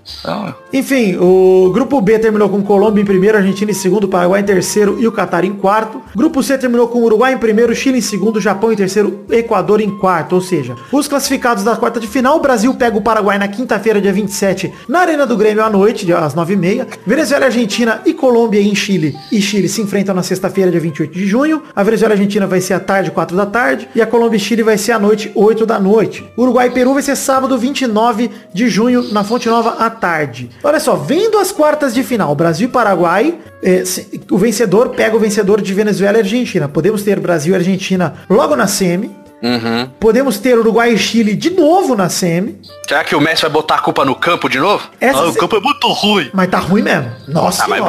Enfim, o grupo B terminou com Colômbia em primeiro, Argentina em segundo, Paraguai em terceiro e o Catar em quarto. Grupo C terminou com Uruguai em primeiro, Chile em segundo, Japão em terceiro, Equador em quarto. Ou seja, os classificados da quarta de final, o Brasil pega o Paraguai na quinta-feira, dia 27, na Arena do Grêmio à noite, às 9h30. Venezuela, Argentina e Colômbia em Chile. E Chile se enfrentam na sexta-feira, dia 28 de junho. A Venezuela e Argentina vai ser à tarde, 4 da tarde. E a Colômbia e Chile vai ser à noite, 8 da noite. Uruguai e Peru vai ser sábado, 29 de junho, na Fonte Nova à tarde. Olha só, vendo as quartas de final, Brasil e Paraguai, eh, o vencedor pega o vencedor de Venezuela e Argentina. Podemos ter Brasil e Argentina logo na semi. Uhum. Podemos ter Uruguai e Chile de novo na semi. Será que o Messi vai botar a culpa no campo de novo? Essa Ah, o se- campo é muito ruim. Mas tá ruim mesmo. Nossa, Ah, mas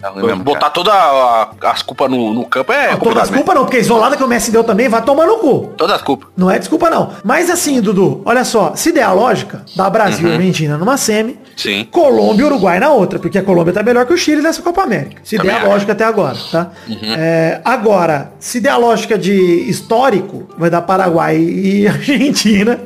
Tá ruim mesmo, botar todas as culpas no, no campo é Não, todas complicado as culpas não, porque a isolada que o Messi deu também vai tomar no cu. Todas as culpas. Não é desculpa não. Mas assim, Dudu, olha só, se der a lógica, dá Brasil Uhum. e Argentina numa semi, Sim. Colômbia e Uruguai na outra, porque a Colômbia tá melhor que o Chile nessa Copa América. Se Também der a acho. Uhum. lógica até agora, tá? É, agora, se der a lógica de histórico, vai dar Paraguai e *laughs* Argentina,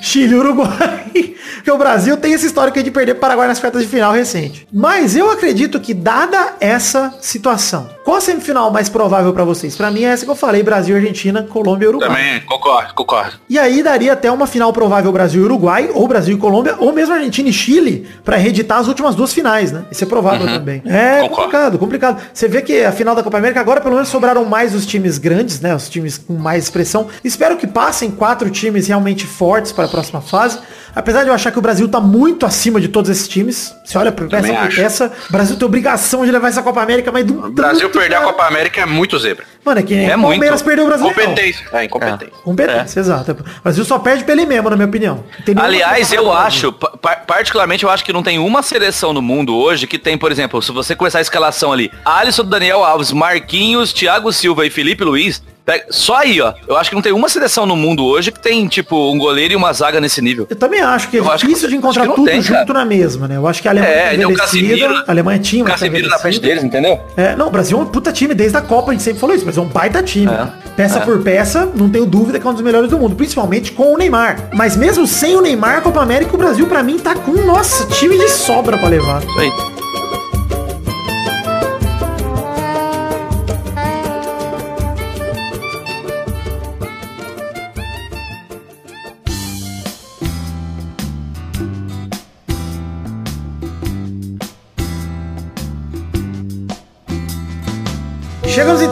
Chile Uruguai. *laughs* Porque o Brasil tem esse histórico aí de perder pro Paraguai nas quartas de final recente. Mas eu acredito que, dada essa situação, qual a semifinal mais provável pra vocês? Pra mim é essa que eu falei, Brasil, Argentina, Colômbia e Uruguai. Também concordo, concordo. E aí daria até uma final provável Brasil e Uruguai, ou Brasil e Colômbia, ou mesmo Argentina e Chile, pra reeditar as últimas duas finais, né? Isso é provável também. É Concordo. complicado, complicado. Você vê que a final da Copa América agora pelo menos sobraram mais os times grandes, né? Os times com mais expressão. Espero que passem quatro times realmente fortes para a próxima fase. Apesar de eu achar que o Brasil tá muito acima de todos esses times. Você olha por peça por peça, o Brasil tem obrigação de levar essa Copa América, mas do Brasil perder a Copa América é muito zebra. Mano, é que É o Palmeiras muito. perdeu o Brasil. Competência. É, incompetência. Competência, exato. O Brasil só perde pra ele mesmo, na minha opinião. Aliás, eu acho, pa- pa- particularmente, eu acho que não tem uma seleção no mundo hoje que tem, por exemplo, se você começar a escalação ali, Alisson, Daniel Alves, Marquinhos, Thiago Silva e Felipe Luiz, Só aí, ó. Eu acho que não tem uma seleção no mundo hoje que tem, tipo, um goleiro e uma zaga nesse nível. Eu também acho que é Eu acho difícil que- de encontrar tudo tem, junto cara. na mesma, né? Eu acho que a Alemanha É, tá e o Casemiro- a Alemanha tinha O uma Casemiro na frente deles, entendeu? É, não, o Brasil é um puta time desde a Copa, a gente sempre falou isso, mas é um baita time. É. Peça É. por peça, não tenho dúvida que é um dos melhores do mundo, principalmente com o Neymar. Mas mesmo sem o Neymar, a Copa América, o Brasil pra mim tá com, nossa, time de sobra pra levar. Isso aí.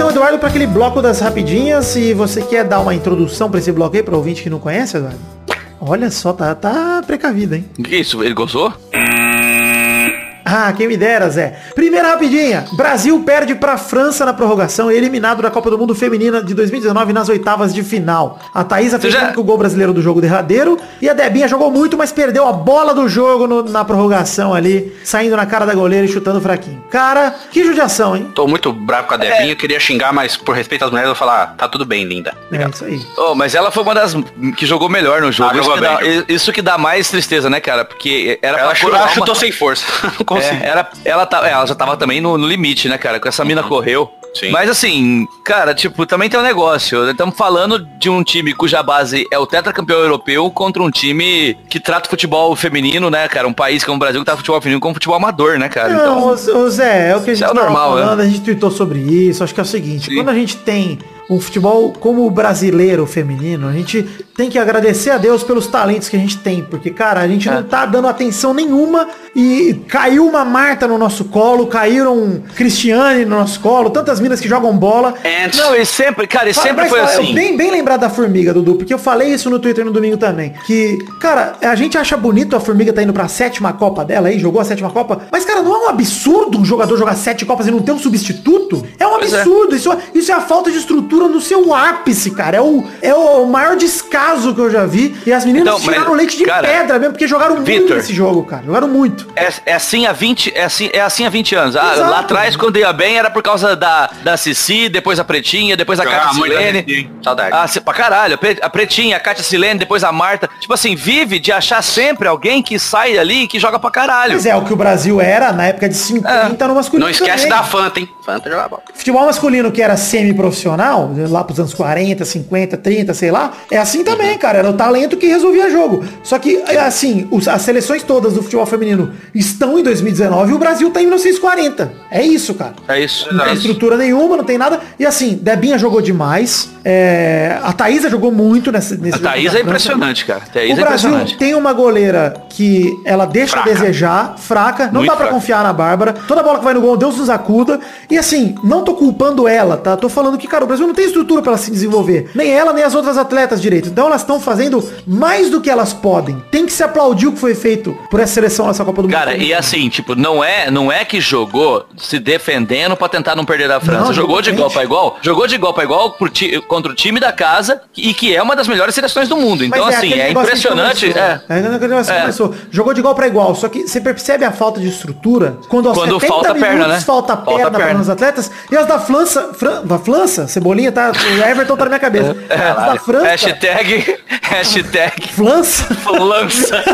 Então, Eduardo, para aquele bloco das rapidinhas. E você quer dar uma introdução pra esse bloco aí, para ouvinte que não conhece, Eduardo? Olha só, tá, tá precavido, hein? Que isso? Ele gozou? Ah, quem me dera, Zé. Primeira rapidinha. Brasil perde pra França na prorrogação, eliminado da Copa do Mundo Feminina de 2019 nas oitavas de final. A Thaísa fez já- o gol brasileiro do jogo derradeiro. E a Debinha jogou muito, mas perdeu a bola do jogo no- na prorrogação ali, saindo na cara da goleira e chutando fraquinho. Cara, que judiação, hein? Tô muito bravo com a Debinha, eu queria xingar, mas por respeito às mulheres eu vou falar, tá tudo bem, linda. É isso aí. Oh, mas ela foi uma das que jogou melhor no jogo. Ah, isso, que dá, isso que dá mais tristeza, né, cara? Porque era Ela, pra chu- coroar ela uma- chutou sem força. *laughs* É, era, ela, tá, é, ela já tava também no, no limite, né, cara? Com essa mina correu. Sim. Mas assim, cara, tipo, também tem um negócio. Estamos falando de um time cuja base é o tetracampeão europeu contra um time que trata o futebol feminino, né, cara? Um país como o Brasil que trata o futebol feminino como futebol amador, né, cara? Não, Então, ô, Zé, é o que a gente é o tava normal, falando, a gente tweetou sobre isso, acho que é o seguinte, Sim. quando a gente tem um futebol como o brasileiro feminino, a gente tem que agradecer a Deus pelos talentos que a gente tem, porque, cara, a gente É. não tá dando atenção nenhuma e caiu uma Marta no nosso colo, caíram Cristiane no nosso colo, tantas minas que jogam bola. And- não, e sempre, cara, e sempre foi assim. Bem, bem lembrado da formiga, Dudu, porque eu falei isso no Twitter no domingo também. Que, cara, a gente acha bonito a formiga tá indo pra sétima Copa dela aí, jogou a sétima Copa. Mas, cara, não é um absurdo um jogador jogar sete Copas e não ter um substituto? É um é. absurdo. Isso, isso é a falta de estrutura no seu ápice, cara. É o, é o maior descaso que eu já vi. E as meninas Então, mas, tiraram leite de cara, pedra mesmo, porque jogaram muito Vitor. nesse jogo, cara. Jogaram muito. É, é assim há 20, é assim, é assim há 20 anos. Ah, Exato. lá atrás, quando ia bem, era por causa da, da Cici, depois a Pretinha, depois a Jogava Cátia muito Silene. Saudade. Ah, pra caralho, a Pre- a Pretinha, a Cátia Silene, depois a Marta. Tipo assim, vive de achar sempre alguém que sai ali e que joga pra caralho. Mas é o que o Brasil era na época de 50 no masculino. Não esquece também. da Fanta, hein? Fanta joga bola. Futebol masculino que era semi-profissional, lá pros anos 40, 50, 30, sei lá, é assim também, cara. Era o talento que resolvia jogo. Só que, é assim, as seleções todas do futebol feminino estão em 2019 e o Brasil tá em 1940. É isso, cara. É isso. Não é tem isso. estrutura nenhuma, não tem nada. E assim, Debinha jogou demais. é, a Thaísa jogou muito nesse, nesse A jogo Thaís da é impressionante, cara. Thaís O é Brasil impressionante. tem uma goleira que ela deixa Fraca. a desejar, fraca, não Muito dá pra fraca. confiar na Bárbara. Toda bola que vai no gol, Deus nos acuda. E assim, não tô culpando ela, tá? Tô falando que, cara, o Brasil não tem estrutura pra ela se desenvolver. Nem ela, nem as outras atletas direito. Então elas estão fazendo mais do que elas podem. Tem que se aplaudir o que foi feito por essa seleção nessa Copa do Mundo. Cara, e assim, tipo, não é, não é que jogou se defendendo pra tentar não perder da França. Não, jogou de igual pra igual. Jogou de igual pra igual ti- contra o time da casa e que é uma das melhores seleções do mundo. Então, Mas assim, é a gente impressionante. conversou. É. É É. começou. Jogou de igual pra igual. Só que você percebe a falta de estrutura quando aos Quando 70 falta minutos perna, né? falta Falta perna para perna. os atletas. E as da França, Fran, da França, Cebolinha tá, o Everton tá na minha cabeça. as da França, Hashtag, hashtag França, Flança.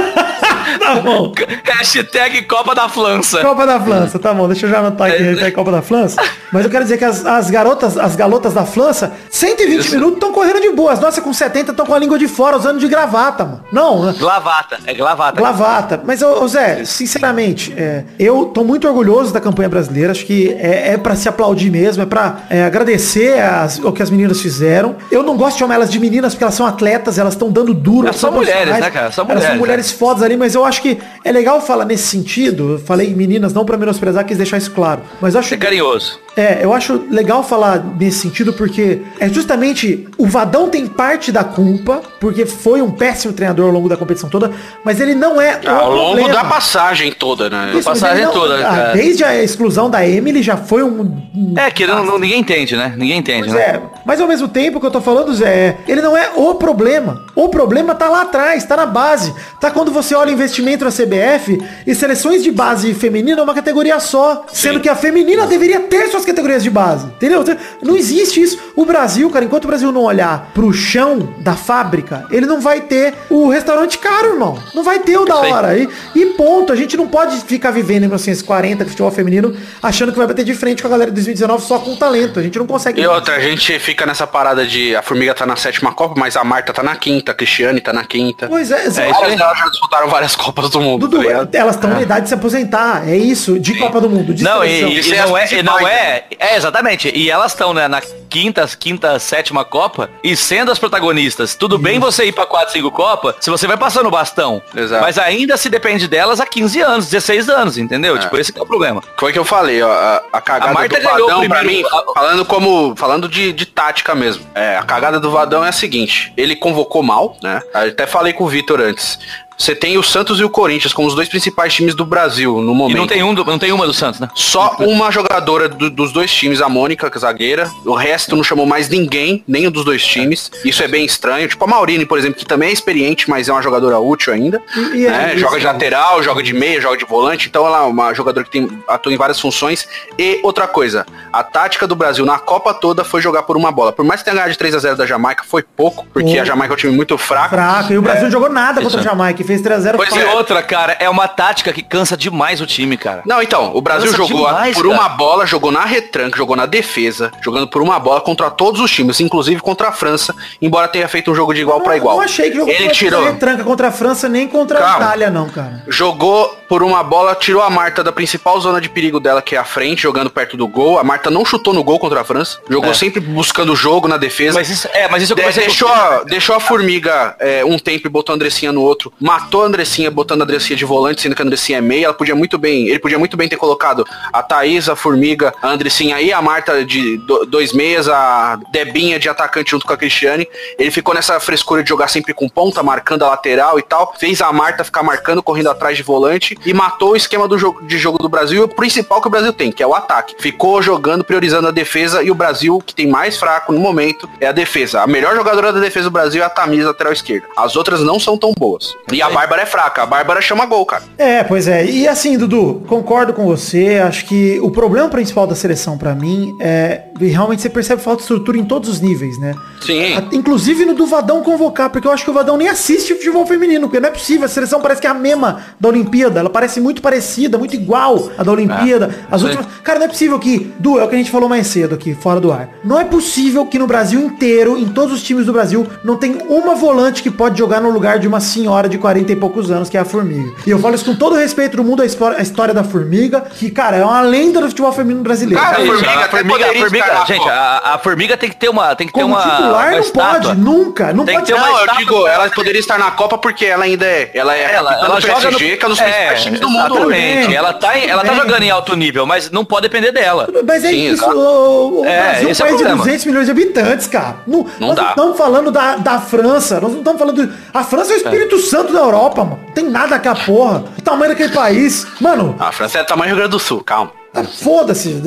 *laughs* tá bom. hashtag Copa da Flança. Copa da França, tá bom, deixa eu já anotar aqui, hashtag Copa da França. Mas eu quero dizer que as, as garotas, as galotas da França, 120 Isso. minutos estão correndo de boa. As nossas com 70 estão com a língua de fora, usando de gravata, mano. Não, né? Glavata, é glavata. Glavata. Mas, ô, Zé, sinceramente, é, eu tô muito orgulhoso da campanha brasileira. Acho que é, é para se aplaudir mesmo, é pra é, agradecer as- o que as meninas fizeram. Eu não gosto de chamar elas de meninas porque elas são atletas, elas estão dando duro. Elas são mulheres, né, cara? São elas são mulheres, mulheres fodas ali, mas eu acho que é legal falar nesse sentido. Eu falei meninas não pra menosprezar, quis deixar isso claro. Mas acho Ser carinhoso. É, eu acho legal falar nesse sentido porque é justamente o Vadão tem parte da culpa, porque foi um péssimo treinador ao longo da competição toda, mas ele não é o Ao longo problema. da passagem toda, né? Isso, passagem não- toda, ah, cara. Desde a exclusão da Emily já foi um. É, que não, não- ninguém entende, né? Ninguém entende, Pois né? é, mas ao mesmo tempo que eu tô falando, Zé, é, ele não é o problema. O problema tá lá atrás, tá na base. Tá quando você olha investimento na CBF e seleções de base feminina é uma categoria só. Sendo que a feminina deveria ter sua as categorias de base, entendeu? Não existe isso. O Brasil, cara, enquanto o Brasil não olhar pro chão da fábrica, ele não vai ter o restaurante caro, irmão. Não vai ter o da hora. E, e ponto. A gente não pode ficar vivendo em 1940 futebol feminino achando que vai bater de frente com a galera de 2019 só com talento. A gente não consegue. E outra, a gente fica nessa parada de a Formiga tá na sétima Copa, mas a Marta tá na quinta, a Cristiane tá na quinta. Pois é, é isso elas já disputaram várias Copas do Mundo. Dudu, tá elas estão é. na idade de se aposentar. É isso, de Sim. Copa do Mundo. não, e, e, não, é, não é. É, exatamente. E elas estão né, na quinta, quinta, sétima Copa e sendo as protagonistas. Tudo bem você ir pra 4, 5 Copa se você vai passando o bastão. Exato. Mas ainda se depende delas há 15 anos, 16 anos, entendeu? É. Tipo, esse é o problema. Foi o que eu falei, ó. A, a cagada a Marta do Vadão, pra mim, falando como. Falando de, de tática mesmo. É, a cagada do Vadão é a seguinte. Ele convocou mal, né? Eu até falei com o Vitor antes. Você tem o Santos e o Corinthians como os dois principais times do Brasil no momento. E não tem, um do, não tem uma do Santos, né? Só uma jogadora do, dos dois times, a Mônica, que é zagueira. O resto não chamou mais ninguém, nenhum dos dois times. Isso é bem estranho. Tipo a Maurine, por exemplo, que também é experiente, mas é uma jogadora útil ainda. E, né? é joga de lateral, joga de meia, joga de volante. Então ela é uma jogadora que tem, atua em várias funções. E outra coisa, a tática do Brasil na Copa toda foi jogar por uma bola. Por mais que tenha ganhado de 3 a 0 da Jamaica, foi pouco, porque oh. a Jamaica é um time muito fraco. Fraco, e o Brasil é, jogou nada contra a Jamaica fez 3x0 Pois é. outra, cara, é uma tática que cansa demais o time, cara. Não, então, o Brasil cansa jogou demais, por cara. uma bola, jogou na retranca, jogou na defesa, jogando por uma bola contra todos os times, inclusive contra a França, embora tenha feito um jogo de igual para igual. Eu não achei que jogou Ele tirou retranca contra a França nem contra Calma. a Itália, não, cara. Jogou por uma bola, tirou a Marta da principal zona de perigo dela, que é a frente, jogando perto do gol. A Marta não chutou no gol contra a França, jogou é. sempre buscando o jogo na defesa. Mas isso, é, mas isso de, deixou, a, deixou a formiga é, um tempo e botou a Andressinha no outro, matou a Andressinha botando a Andressinha de volante, sendo que a Andressinha é meia. Ela podia muito bem, ele podia muito bem ter colocado a Thaís, a Formiga, a Andressinha e a Marta de dois meias, a Debinha de atacante junto com a Cristiane. Ele ficou nessa frescura de jogar sempre com ponta, marcando a lateral e tal. Fez a Marta ficar marcando, correndo atrás de volante e matou o esquema do jogo, de jogo do Brasil e o principal que o Brasil tem, que é o ataque. Ficou jogando, priorizando a defesa e o Brasil, que tem mais fraco no momento, é a defesa. A melhor jogadora da defesa do Brasil é a Tamires, lateral esquerda. As outras não são tão boas. E a Bárbara é fraca. A Bárbara chama gol, cara. É, pois é. E assim, Dudu, concordo com você. Acho que o problema principal da seleção para mim é realmente você percebe falta de estrutura em todos os níveis, né? Sim. Inclusive no do Vadão convocar, porque eu acho que o Vadão nem assiste futebol feminino, porque não é possível. A seleção parece que é a mesma da Olimpíada. Ela parece muito parecida, muito igual à da Olimpíada. É, As últimas... Cara, não é possível que, Du, é o que a gente falou mais cedo aqui, fora do ar. Não é possível que no Brasil inteiro, em todos os times do Brasil, não tem uma volante que pode jogar no lugar de uma senhora de 40 e poucos anos, que é a Formiga. E eu falo isso com todo o respeito do mundo, a história da Formiga, que, cara, é uma lenda do futebol feminino brasileiro. Cara, a Formiga, a Formiga, a formiga gente, a, a, Formiga tem que ter uma, tem que Como ter uma, titular uma não pode, nunca, não tem pode ter uma não, eu digo, ela poderia estar na Copa porque ela ainda é, ela é ela, ela joga PSG, no, que é é, times do mundo. Exatamente, ela tá, ela tá jogando em alto nível, mas não pode depender dela. Mas é Sim, isso, o, o é, Brasil é um país é de 200 milhões de habitantes, cara. Não, não nós dá. não estamos falando da, da França, nós não estamos falando... A França é o Espírito é. Santo da Europa, mano. Não tem nada com a porra. O tamanho daquele país. Mano... A França é o tamanho do Rio Grande do Sul, calma. Ah, foda-se,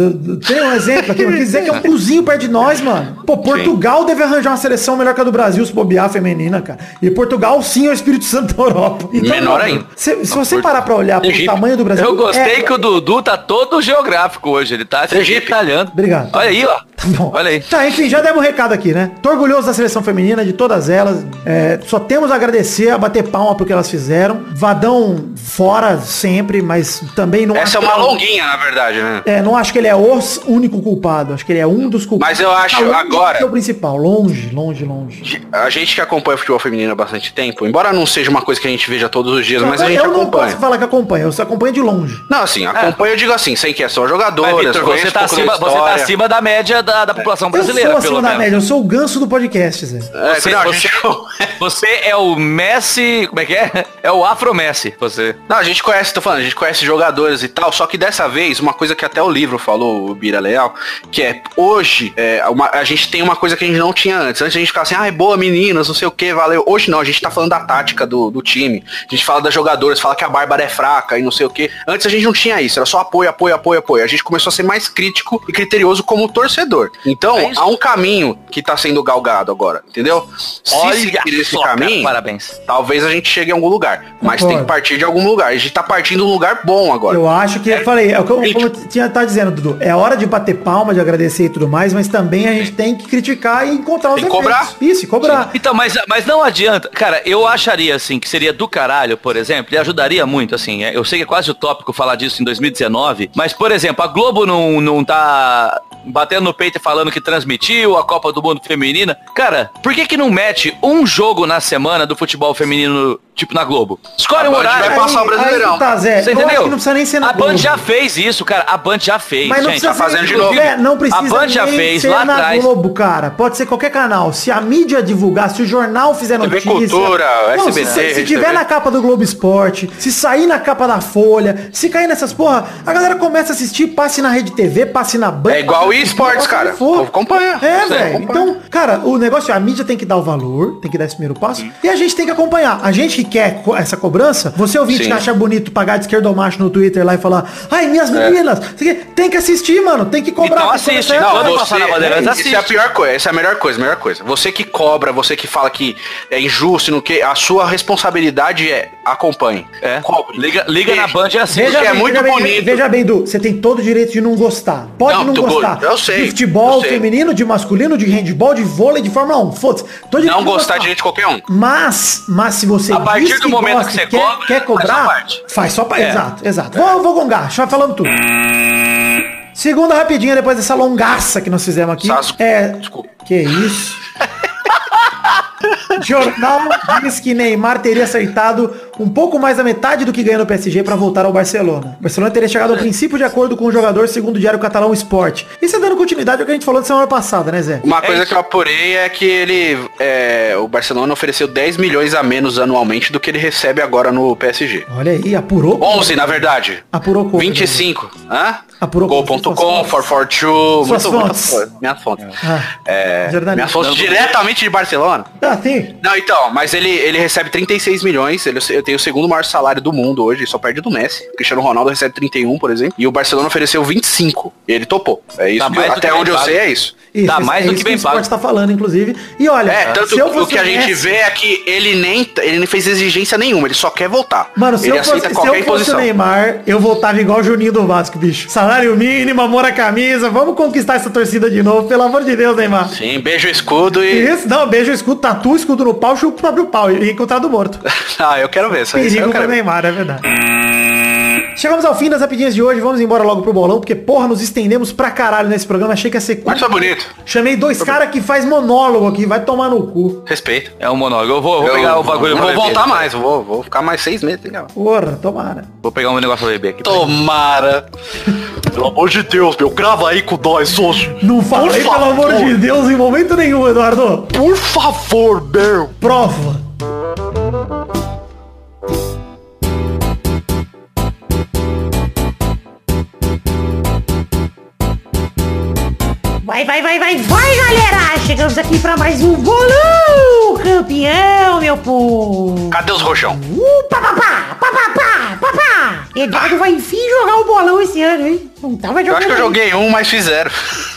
tem um exemplo aqui, mas quer dizer que é um cruzinho perto de nós, mano. Pô, Portugal sim. deve arranjar uma seleção melhor que a do Brasil, se bobear feminina, cara. E Portugal, sim, é o Espírito Santo da Europa. Então, Menor ainda. Se, se você parar pra olhar pro tamanho do Brasil... Eu gostei é... que o Dudu tá todo geográfico hoje, ele tá se detalhando. Obrigado. Olha aí, ó. Tá bom. Olha aí. Tá, enfim, já demos um recado aqui, né? Tô orgulhoso da seleção feminina, de todas elas. É, só temos a agradecer, a bater palma porque elas fizeram. Vadão fora sempre, mas também não... Essa é uma longuinha, na verdade, né? É, não acho que ele é o único culpado. Acho que ele é um dos culpados. Mas eu acho tá agora. É o principal. Longe, longe, longe. A gente que acompanha o futebol feminino há bastante tempo, embora não seja uma coisa que a gente veja todos os dias, não, mas a gente eu acompanha. Eu não posso falar que acompanha, eu só acompanho de longe. Não, assim, acompanho, é. eu digo assim, sei que são jogadoras. Mas, Victor, você, tá acima, você tá acima da média da, da população brasileira. Eu sou acima da média, eu sou o ganso do podcast, Zé. É, você, não, você, gente... você é o Messi. Como é que é? É o Afro Messi, você. Não, a gente conhece, tô falando, a gente conhece jogadores e tal, só que dessa vez, uma coisa que até o livro falou, o Bira Leal, que é hoje é, uma, a gente tem uma coisa que a gente não tinha antes. Antes a gente ficava assim, ah, é boa meninas, não sei o que, valeu. Hoje não, a gente tá falando da tática do, do time. A gente fala das jogadoras, fala que a Bárbara é fraca e não sei o que. Antes a gente não tinha isso, era só apoio, apoio, apoio, apoio. A gente começou a ser mais crítico e criterioso como torcedor torcedor. Então, É há um caminho que tá sendo galgado agora, entendeu? Se Olha seguir esse só, cara, caminho, parabéns. talvez a gente chegue em algum lugar. Mas Concordo. tem que partir de algum lugar. A gente tá partindo de um lugar bom agora. Eu acho que, eu falei, é o que eu, como eu tinha tá dizendo, Dudu, é hora de bater palma, de agradecer e tudo mais, mas também a gente tem que criticar e encontrar os Tem defeitos. cobrar. Isso, e cobrar. Então, mas, mas não adianta. Cara, eu acharia, assim, que seria do caralho, por exemplo, e ajudaria muito, assim. é, Eu sei que é quase utópico falar disso em 2019, mas, por exemplo, a Globo não, não tá batendo no peito e falando que transmitiu a Copa do Mundo Feminina. Cara, por que que não mete um jogo na semana do futebol feminino, tipo, na Globo? Escolhe A um Band horário. vai passar o Brasileirão. Aí, tá, Zé, Você entendeu? que não precisa nem ser na a Band Globo. já fez isso, cara. A Band já fez, Mas não gente. precisa tá fazendo de novo. Zé, não precisa A Band já nem fez ser lá na atrás. Globo, cara. Pode ser qualquer canal. Se a mídia divulgar, se o jornal fizer TV notícia. Cultura, Não, SBT, se, se tiver TV. na capa do Globo Esporte, se sair na capa da Folha, se cair nessas porra, a galera começa a assistir, passe na Rede TV, passe na Band. É igual esportes, passe cara. for. Vou acompanhar. É, velho. acompanha. Então, cara, o negócio é a mídia tem que dar o valor, tem que dar esse primeiro passo, e a gente tem que acompanhar. A gente que quer co- essa cobrança, você ouvinte Sim. que acha bonito pagar de esquerdo ou macho no Twitter lá e falar, ai, minhas meninas, sei que- tem que assistir, mano, tem que cobrar. Então assiste, não. Quando Você, passar na Bandeirantes, isso é a assiste. pior coisa, essa é a melhor coisa, melhor coisa. Você que cobra, você que fala que é injusto, não que a sua responsabilidade é acompanhe. É. Cobre. Liga, liga na. Band e assiste. Veja- é muito veja bem, bonito. Veja bem, Du, você tem todo o direito de não gostar. Pode Não, não, tu go- gostar. Eu sei, De futebol sei. feminino, de masculino, de handball, de vôlei, de Fórmula 1. Foda-se. Não de gostar de gente qualquer um. Mas, mas se você A partir diz do momento gosta que você quer, cobra, quer faz cobrar, sua parte. faz só parte. É. Exato, exato. Vou, vou gongar, já falando tudo. Segunda rapidinha depois dessa longaça que nós fizemos aqui. É. Desculpa. Que isso? *laughs* Jornal diz que Neymar teria acertado um pouco mais da metade do que ganhou no PSG para voltar ao Barcelona. O Barcelona teria chegado ao princípio de acordo com o jogador, segundo o diário catalão Sport. Isso é dando continuidade ao que a gente falou de semana passada, né, Zé? Uma coisa que eu apurei é que ele. é, o Barcelona ofereceu 10 milhões a menos anualmente do que ele recebe agora no PSG. Olha aí, apurou. 11, na verdade. Apurou como? 25. Hã? Apurou? Gol.com, Suas 442, Suas muito, fontes. Minhas fontes. Ah, É, minhas fontes diretamente de Barcelona. Ah, sim. Não, então, mas ele, ele recebe 36 milhões, ele ele tem o segundo maior salário do mundo hoje, só perde do Messi. O Cristiano Ronaldo recebe 31, por exemplo, e o Barcelona ofereceu 25. E ele topou. É isso, Tá que- até onde eu sei é isso. Isso, Dá isso- mais é do que bem o pago. está falando, inclusive. E olha, É, tanto se eu que o fosse que a gente Messi- vê é que ele nem, ele nem fez exigência nenhuma, ele só quer voltar. Mano, se ele eu, fosse, aceita se qualquer eu fosse. Neymar, eu voltava igual o Juninho do Vasco, bicho. Salário mínimo, amor à camisa. Vamos conquistar essa torcida de novo, pelo amor de Deus, Neymar. Sim, beijo o escudo e. Isso, não, beijo, escudo, tatu, escudo no pau, chupa o próprio pau e encontrado morto. *laughs* ah, eu quero ver. Isso, isso Perigo eu pro quero ver. Neymar, é verdade. Chegamos ao fim das rapidinhas de hoje, vamos embora logo pro bolão, porque porra, nos estendemos pra caralho nesse programa, achei que ia ser foi bonito. Chamei dois caras que faz monólogo aqui, vai tomar no cu. Respeito. É um monólogo. Eu vou, eu vou Eu pegar o bagulho não pra vou voltar mais, eu vou, vou ficar mais seis meses, legal. Porra, tomara. Vou pegar um negócio pra beber aqui. Tomara. *laughs* Pelo amor de Deus, meu, grava aí com nós hoje. Não falei, pelo amor de Deus, em momento nenhum, Eduardo. Por favor, meu. Prova. Vai, vai, vai, vai, vai, galera! Chegamos aqui para mais um bolão campeão, meu povo! Cadê os roxão? Uh, papapá, papapá, papá! Eduardo ah. vai enfim jogar o bolão esse ano, hein? Não tava jogando. Eu acho que eu joguei um, mas fizeram.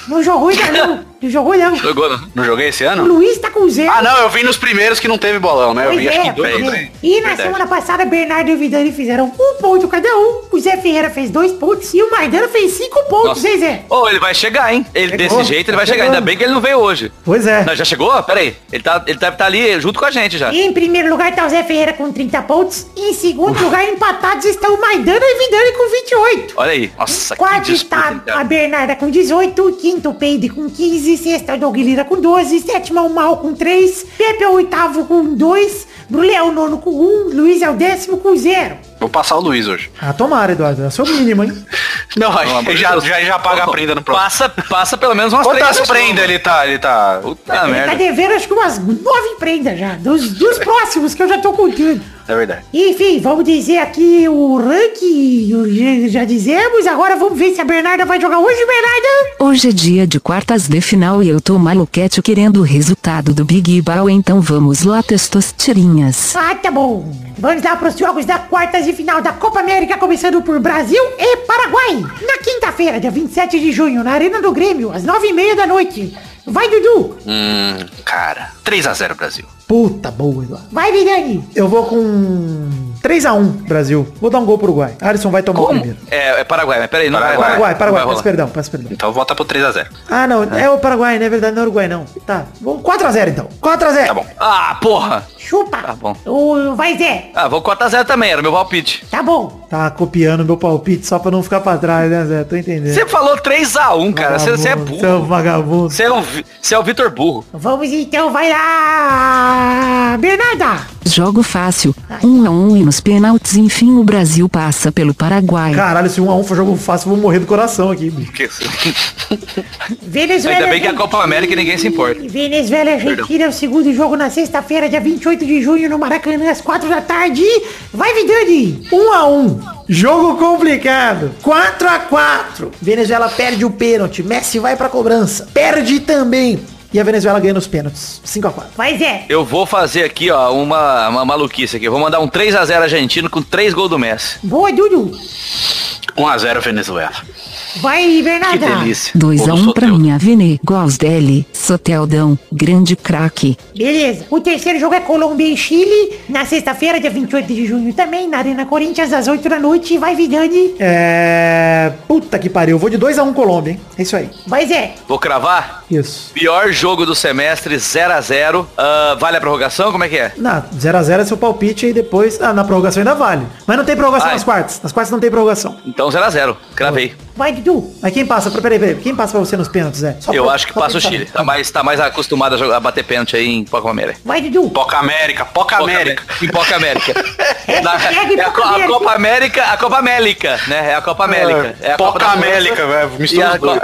Não jogou ainda não. *laughs* Não jogou não. Jogou, não? Não joguei esse O ano? Luiz tá com zero. Ah, não, eu vi nos primeiros que não teve bolão, né? Eu vi acho é, que dois. é. né? E na Verdade. semana passada, Bernardo e Vidani fizeram um ponto cada um. O Zé Ferreira fez dois pontos e o Maidana fez cinco pontos, hein, Zé? Ô, ele vai chegar, hein? Ele, Chegou, desse jeito ele vai tá chegar. Ainda bem que ele não veio hoje. Pois é. Não, já chegou? Pera aí. Ele, tá, ele deve estar ali junto com a gente já. E em primeiro lugar tá o Zé Ferreira com 30 pontos. E em segundo lugar, empatados estão o Maidana e Vidani com 28. Olha aí. Nossa, que Quarto disputa, está hein, a. Bernarda com 18, quinto o Peide com 15, sexto é o Doug Lira com 12, sétimo é o Mal com 3, Pepe é o oitavo com 2, Brulé é o nono com 1, Luiz é o décimo com 0. Vou passar o Luiz hoje. Ah, tomara, Eduardo. É o seu mínimo, hein? *laughs* Não, de já, já, já paga a prenda no próximo. Passa, passa pelo menos umas Quantas três prendas ele tá? Ele tá. Puta Ele tá merda. devendo acho que umas 9 prendas já, dos, dos próximos que eu já tô contando. É verdade. Enfim, vamos dizer aqui o ranking, já dizemos, agora vamos ver se a Bernarda vai jogar hoje, Bernarda. Hoje é dia de quartas de final e eu tô maluquete querendo o resultado do Big Ball, então vamos lá, testosterinhas. Ah, tá bom. Vamos lá para os jogos da quartas de final da Copa América, começando por Brasil e Paraguai. Na quinta-feira, dia 27 de junho, na Arena do Grêmio, às nove e meia da noite. Vai, Dudu. Hum, cara. 3x0 Brasil. Puta boa, Eduardo. Vai, Vidani. Eu vou com 3x1 Brasil. Vou dar um gol pro Uruguai. Alisson vai tomar o primeiro. É, é Paraguai, mas peraí, não Paraguai. vai Paraguai, Paraguai, peço perdão, peço perdão. Então volta pro 3x0. Ah, não, é o Paraguai, não é verdade, não é o Uruguai, não. Tá, vamos 4x0 então. 4x0. Tá bom. Ah, porra! Chupa. Tá bom. O, vai, Zé. Ah, vou 4x0 também, era meu palpite. Tá bom. Tá copiando meu palpite só pra não ficar pra trás, né, Zé? Tô entendendo. Você falou 3x1, cara. Você é Vagabundo, Você é um burro. vagabundo. Você é, um, é o Vitor Burro. Vamos então, vai lá. Bernarda. Jogo fácil, 1 a 1 e nos pênaltis enfim o Brasil passa pelo Paraguai. Caralho, se 1x1 for jogo fácil, eu vou morrer do coração aqui, Venezuela. Ainda bem que é a Copa América e ninguém se importa. Venezuela e Argentina, o segundo jogo na sexta-feira, dia 28 de junho, no Maracanã, às 4 da tarde. Vai, Vidani. 1x1. Jogo complicado. 4x4. Venezuela perde o pênalti. Messi vai pra cobrança. Perde também. E a Venezuela ganha nos pênaltis. 5x4. Vai, Zé. Eu vou fazer aqui, ó, uma, uma maluquice aqui. Eu vou mandar um 3x0 argentino com 3 gols do Messi. Boa, Dudu. 1x0 Venezuela. Vai, Que Bernarda. delícia. 2 a Gol do 1 pra minha Vene, gols dele, Soteldão, grande craque. Beleza. O terceiro jogo é Colômbia e Chile, na sexta-feira, dia 28 de junho também, na Arena Corinthians, às 8 da noite. Vai, Vidani. É... Puta que pariu. Eu vou de 2x1 Colômbia, hein? É isso aí. Vai, Zé. Vou cravar? Isso. Pior jogo do semestre, 0x0. Ah, vale a prorrogação? Como é que é? Na 0x0 é seu palpite e depois... Ah, na prorrogação ainda vale. Mas não tem prorrogação Vai. nas quartas. Nas quartas não tem prorrogação. Então 0x0. Cravei. Vai, Dudu. Mas quem passa? Peraí, peraí. Quem passa pra você nos pênaltis, Zé? Só Eu pra- acho que passa o. Chile. Tá mais, tá mais acostumado a, jogar, a bater pênalti aí em Copa América. Vai, Dudu. Poca América, Poca América. Em Copa América. Na- é a, Co- Poca a Copa América, a Copa América, né? É a Copa América. É a Copa Poca América, velho. E Mistura a os dois.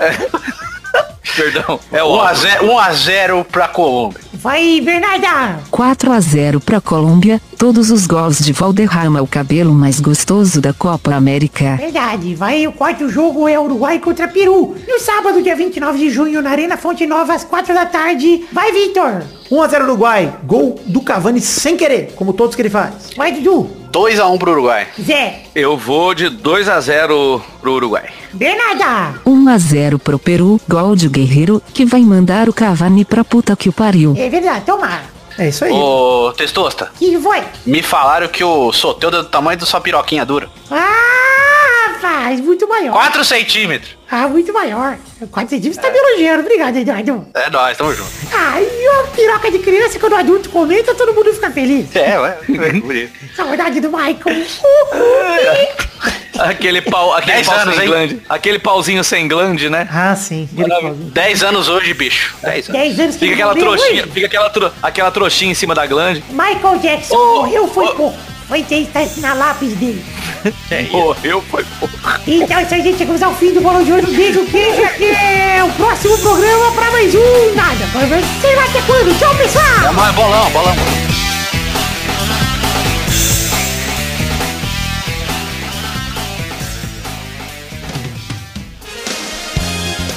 *laughs* Perdão, é o óbvio. 1x0 1x0 pra Colômbia. Vai, Bernarda. 4 a 0 pra Colômbia, todos os gols de Valderrama, o cabelo mais gostoso da Copa América. Verdade. Vai, o quarto jogo é Uruguai contra Peru. No sábado, dia 29 de junho, na Arena Fonte Nova, às 4 da tarde. Vai, Victor. 1x0 Uruguai. Gol do Cavani sem querer, como todos que ele faz. Vai, Dudu. 2x1 pro Uruguai. Zé. Eu vou de 2 a 0 pro Uruguai. Bernarda. 1 a 0 pro Peru, gol de Guerreiro, que vai mandar o Cavani pra puta que o pariu. É verdade, tomara. É isso aí. Ô, Testosta, Que foi? me falaram que o Soteudo é do tamanho da sua piroquinha dura. Ah, rapaz, muito maior. 4 centímetros. Ah, muito maior. 4 centímetros tá me elogiando. Obrigado, Eduardo. É nóis, tamo junto. Ah, e uma piroca de criança, quando o adulto comenta, todo mundo fica feliz. É, ué. *laughs* Saudade do Michael. *laughs* Aquele pau, aquele Dez pau anos, sem hein? glande. Aquele pauzinho sem glande, né? Ah, sim. Ele falou. 10 anos hoje, bicho. 10 anos. 10 anos que Fica aquela trouxinha, hoje. fica aquela, tro- aquela trouxinha em cima da glande. Michael Jackson Ô, morreu foi ô. pouco. Vai ter que estar na lápis dele. *laughs* Morreu, foi pouco. Então é isso aí, gente. Chegamos ao fim do Bolão de Ouro. Um beijo, queijo. Até o próximo programa pra mais um. Nada. Vai ver. Sei lá até quando. Tchau, pessoal. É mais bolão, bolão.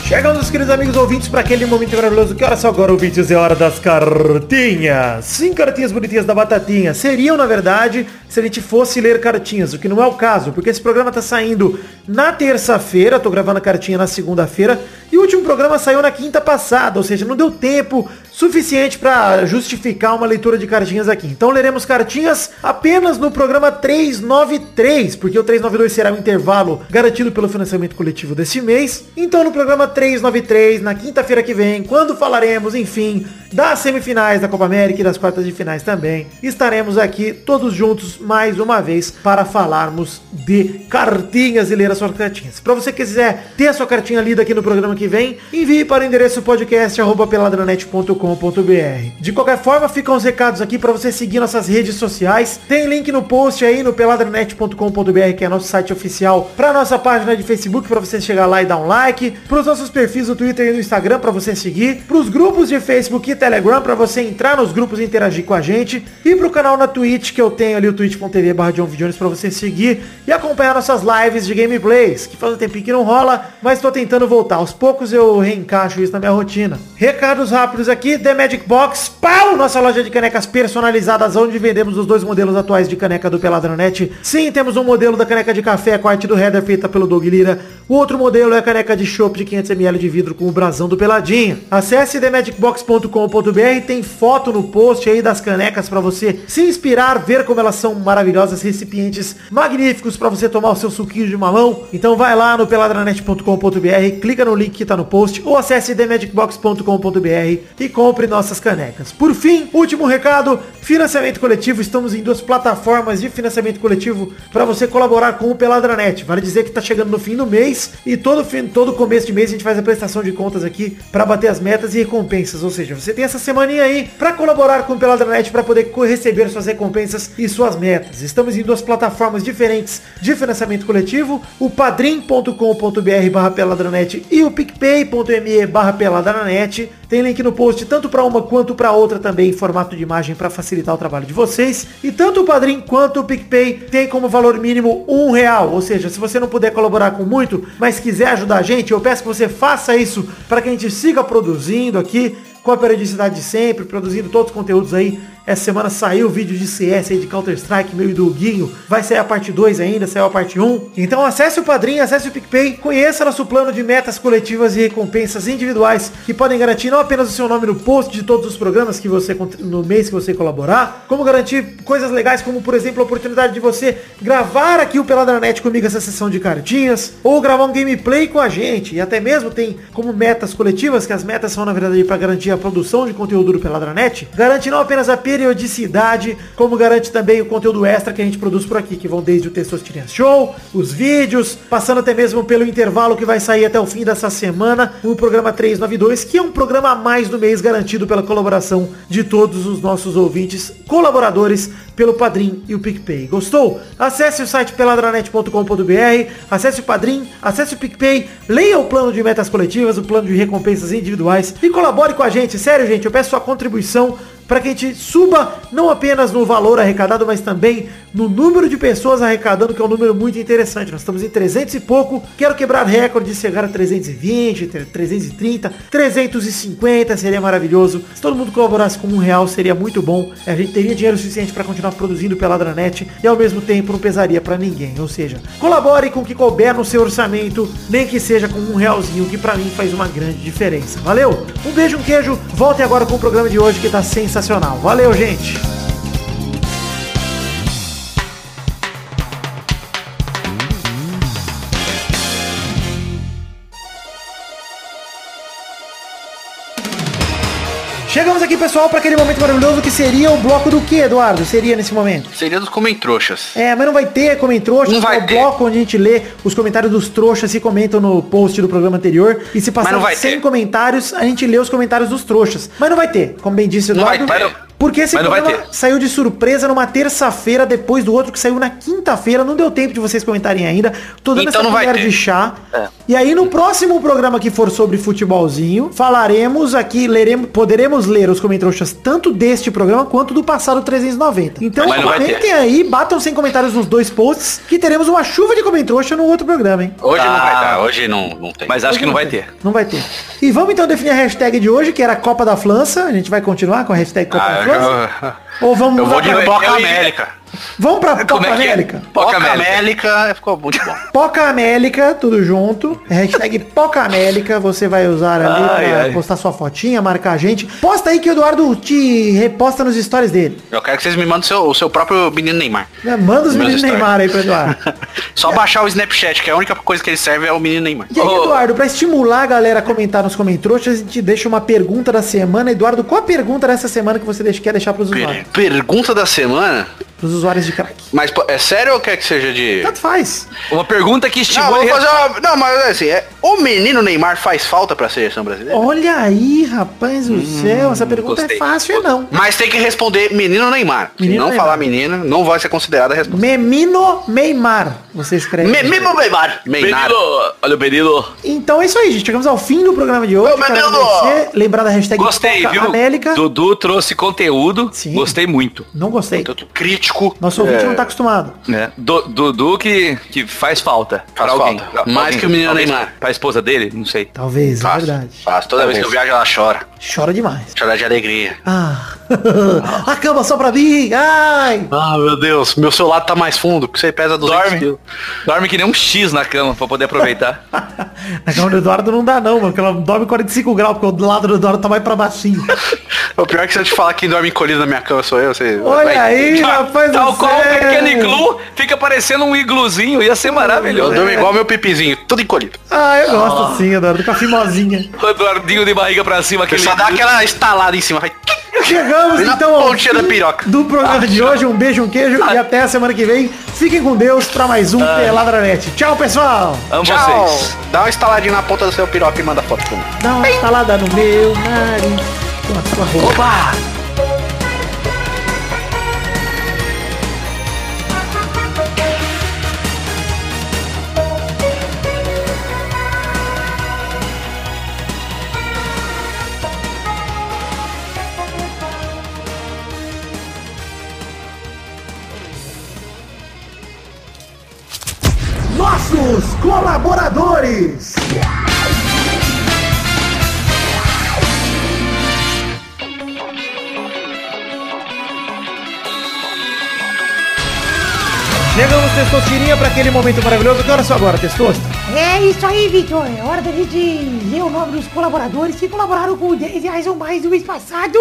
Chegamos, queridos amigos ouvintes, para aquele momento maravilhoso. Que hora só agora, ouvintes? É hora das cartinhas. Sim, cartinhas bonitinhas da Batatinha. Seriam, na verdade, se a gente fosse ler cartinhas, o que não é o caso, porque esse programa tá saindo na terça-feira, tô gravando a cartinha na segunda-feira, e o último programa saiu na quinta passada, ou seja, não deu tempo suficiente para justificar uma leitura de cartinhas aqui. Então leremos cartinhas apenas no programa 393, porque o 392 será o intervalo garantido pelo financiamento coletivo desse mês. Então no programa 393, na quinta-feira que vem, quando falaremos, enfim, das semifinais da Copa América e das quartas de finais também, estaremos aqui todos juntos mais uma vez para falarmos de cartinhas e ler as suas cartinhas. Para você que quiser ter a sua cartinha lida aqui no programa que vem, envie para o endereço podcast arroba peladranet.com.br. De qualquer forma, ficam os recados aqui para você seguir nossas redes sociais. Tem link no post aí no peladranet.com.br, que é nosso site oficial, para nossa página de Facebook para você chegar lá e dar um like, para os nossos perfis no Twitter e no Instagram para você seguir, para os grupos de Facebook e Telegram para você entrar nos grupos e interagir com a gente. E pro canal na Twitch, que eu tenho ali o twitch.tv barra pra você seguir e acompanhar nossas lives de gameplays, que faz um tempinho que não rola, mas tô tentando voltar. Aos poucos eu reencaixo isso na minha rotina. Recados rápidos aqui, The Magic Box, pau! Nossa loja de canecas personalizadas, onde vendemos os dois modelos atuais de caneca do Peladranet. Sim, temos um modelo da caneca de café com a arte do header feita pelo Doug Lira. O outro modelo é a caneca de chopp de 500ml de vidro com o brasão do Peladinha. Acesse themagicbox.com.br, tem foto no post aí das canecas para você se inspirar, ver como elas são maravilhosas, recipientes magníficos para você tomar o seu suquinho de mamão. Então vai lá no peladranet.com.br, clica no link que tá no post ou acesse themagicbox.com.br e compre nossas canecas. Por fim, último recado, financiamento coletivo. Estamos em duas plataformas de financiamento coletivo para você colaborar com o Peladranet. Vale dizer que tá chegando no fim do mês e todo fim, todo começo de mês a gente faz a prestação de contas aqui para bater as metas e recompensas. Ou seja, você tem essa semaninha aí para colaborar com o Peladranet para poder receber suas recompensas e suas metas. Estamos em duas plataformas diferentes de financiamento coletivo, o padrim.com.br barra peladranet e o picpay.me barra peladranet. Tem link no post tanto para uma quanto para outra também em formato de imagem para facilitar o trabalho de vocês. E tanto o Padrim quanto o PicPay tem como valor mínimo um real. Ou seja, se você não puder colaborar com muito, mas quiser ajudar a gente, eu peço que você faça isso para que a gente siga produzindo aqui com a periodicidade de sempre, produzindo todos os conteúdos aí. Essa semana saiu o vídeo de CS aí de Counter-Strike, meio do Guinho. Vai sair a parte 2 ainda, saiu a parte 1. Então acesse o Padrinho, acesse o PicPay, conheça nosso plano de metas coletivas e recompensas individuais que podem garantir não apenas o seu nome no post de todos os programas que você no mês que você colaborar, como garantir coisas legais como, por exemplo, a oportunidade de você gravar aqui o Peladranet comigo essa sessão de cartinhas, ou gravar um gameplay com a gente. E até mesmo tem como metas coletivas, que as metas são na verdade para garantir a produção de conteúdo do Peladranet, garante não apenas a periodicidade, como garante também o conteúdo extra que a gente produz por aqui, que vão desde o Testosterinha Show, os vídeos, passando até mesmo pelo intervalo que vai sair até o fim dessa semana, o programa 392, que é um programa a mais do mês garantido pela colaboração de todos os nossos ouvintes, colaboradores pelo Padrim e o PicPay. Gostou? Acesse o site peladranet.com.br, acesse o Padrim, acesse o PicPay, leia o plano de metas coletivas, o plano de recompensas individuais e colabore com a gente. Sério, gente, eu peço sua contribuição para que a gente suba não apenas no valor arrecadado, mas também no número de pessoas arrecadando, que é um número muito interessante. Nós estamos em 300 e pouco. Quero quebrar recorde, chegar a 320, 330, 350, seria maravilhoso. Se todo mundo colaborasse com um real, seria muito bom. A gente teria dinheiro suficiente para continuar produzindo Peladranet e ao mesmo tempo não pesaria para ninguém. Ou seja, colabore com o que couber no seu orçamento, nem que seja com um realzinho, que para mim faz uma grande diferença. Valeu? Um beijo, um queijo. Volte agora com o programa de hoje que tá sensacional. Valeu, gente! Aqui, pessoal, para aquele momento maravilhoso que seria o bloco do que, Eduardo? Seria nesse momento? Seria dos comentrouxas. É, mas não vai ter comentroxas, Não vai é o ter. bloco onde a gente lê os comentários dos trouxas se comentam no post do programa anterior. E se passar não vai 100 ter. comentários, a gente lê os comentários dos trouxas. Mas não vai ter, como bem disse o Não vai Eduardo. ter. Porque esse Mas programa saiu de surpresa numa terça-feira, depois do outro que saiu na quinta-feira. Não deu tempo de vocês comentarem ainda. Tô dando Então essa não vai colher ter. de chá. É. E aí no próximo programa que for sobre futebolzinho, falaremos aqui, leremos, poderemos ler os comentários tanto deste programa quanto do passado 390. Então comentem ter. aí, batam sem comentários nos dois posts, que teremos uma chuva de comentrouxa no outro programa, hein? Hoje não vai dar, hoje não, não tem. Mas acho que não vai ter. Não vai ter. E vamos então definir a hashtag de hoje, que era Copa da França. A gente vai continuar com a hashtag Copa Ah, da já- Ou vamos Eu vou de iria- América. Vamos pra é que é? América? Poca Poca América. América ficou muito bom. *laughs* Poca América, tudo junto. Hashtag *laughs* Poca América, você vai usar ali Ai, pra ai. postar sua fotinha, marcar a gente. Posta aí que o Eduardo te reposta nos stories dele. Eu quero que vocês me mandem o seu, o seu próprio menino Neymar. Né? Manda os meninos. Neymar aí pro Eduardo. *laughs* Só baixar o Snapchat, que é a única coisa que ele serve é o menino Neymar. E aí. Eduardo, pra estimular a galera a comentar nos comentários, a gente deixa uma pergunta da semana. Eduardo, qual a pergunta dessa semana que você quer deixar pros Per- usuários? pergunta da semana. Pros usuários de crack. Mas é sério ou quer que seja de. Tanto faz. Uma pergunta que Não, estimula... vou e fazer uma... Não, mas assim, é... o menino Neymar faz falta pra seleção brasileira? Olha aí, rapaz do céu. Essa pergunta gostei. é fácil, é não. Mas tem que responder menino Neymar. Se Menino não Neymar. falar menina, não vai ser considerada a resposta. Memino Neymar. Você escreve. Me- Menino Neymar. Neymar. Menino, olha o menino. Então é isso aí, gente. Chegamos ao fim do programa de hoje. Menino! agradecer. Lembrar da hashtag Gostei, viu? América. Dudu trouxe conteúdo. Sim. Gostei muito. Não gostei. Tanto crítico. Nosso ouvinte é, não tá acostumado. né? Du- Dudu que, que faz falta. Faz pra alguém. falta. Pra Mais alguém. que o menino Talvez Neymar. Pra esposa dele, não sei. Talvez, é Faz, verdade. faz. Toda vez que eu viajo, ela chora. Chora demais. Chora de alegria. Ah. *laughs* a cama só pra mim. Ai. Ah, meu Deus. Meu celular tá mais fundo, porque você pesa 200 Dorme. quilos. Dorme que nem um X na cama pra poder aproveitar. *laughs* Na cama do Eduardo não dá não, mano. Porque ela dorme 45 graus, porque o lado do Eduardo tá mais pra baixinho. O pior é que se eu te falar que dorme encolhido na minha cama sou eu, você... Olha vai- aí, rapaz Tal qual o pequeno iglu, fica parecendo um igluzinho, ia ser Eu maravilhoso. durmo igual meu pipizinho, tudo encolhido. Ah, eu gosto sim, Eduardo. Com a fimosinha. O Eduardinho de barriga pra cima, aquele... só dá aquela estalada em cima. Vai... Chegamos então ao pontinha da fim piroca. do programa de hoje. Um beijo, um queijo e até a semana que vem. Fiquem com Deus pra mais um Peladranet. Tchau, pessoal. Amo Tchau. vocês. Dá uma estaladinha na ponta do seu piroca e manda foto pra mim. Dá uma estalada no meu nariz com a sua roupa. Opa! Testosterinha, para aquele momento maravilhoso. Que hora só agora, Testosta? É isso aí, Vitor. É hora da gente ler o nome dos colaboradores que colaboraram com 10 reais ou mais do mês passado,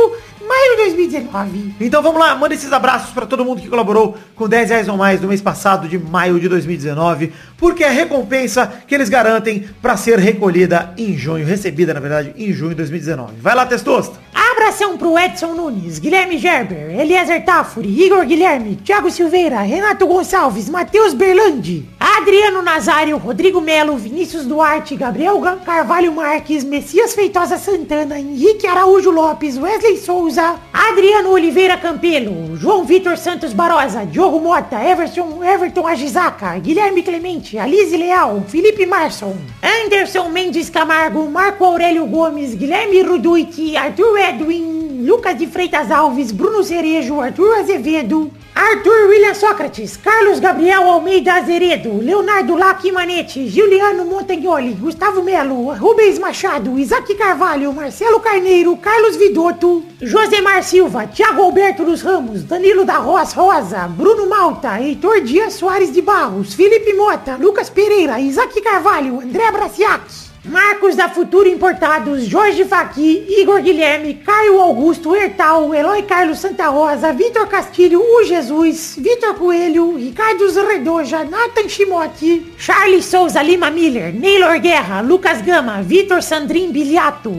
maio de 2019. Então vamos lá, manda esses abraços para todo mundo que colaborou com 10 reais ou mais no mês passado de maio de 2019, porque é a recompensa que eles garantem para ser recolhida em junho, recebida na verdade em junho de 2019. Vai lá, Testosta. Abração pro Edson Nunes, Guilherme Gerber, Eliezer Tafuri, Igor Guilherme, Thiago Silveira, Renato Gonçalves, Matheus Berlandi, Adriano Nazário, Rodrigo Melo, Vinícius Duarte, Gabriel Carvalho Marques, Messias Feitosa Santana, Henrique Araújo Lopes, Wesley Souza, Adriano Oliveira Campelo, João Vitor Santos Barosa, Diogo Mota, Everton, Everton Agisaca, Guilherme Clemente, Alize Leal, Felipe Marson, Anderson Mendes Camargo, Marco Aurélio Gomes, Guilherme Ruduit, Arthur Edwin, Lucas de Freitas Alves, Bruno Cerejo, Arthur Azevedo, Arthur William Sócrates, Carlos Gabriel Almeida Azeredo, Leonardo Lac Manete, Juliano Montagnoli, Gustavo Melo, Rubens Machado, Isaac Carvalho, Marcelo Carneiro, Carlos Vidotto, Josemar Silva, Thiago Alberto dos Ramos, Danilo da Roas Rosa, Bruno Malta, Heitor Dias Soares de Barros, Felipe Mota, Lucas Pereira, Isaac Carvalho, André Braciac. Marcos da Futuro Importados, Jorge Faqui, Igor Guilherme, Caio Augusto Hertal, Eloy Carlos Santa Rosa, Vitor Castilho, O Jesus, Vitor Coelho, Ricardo Zredoja, Nathan Shimote, Charles Souza Lima Miller, Neylor Guerra, Lucas Gama, Vitor Sandrin Biliato,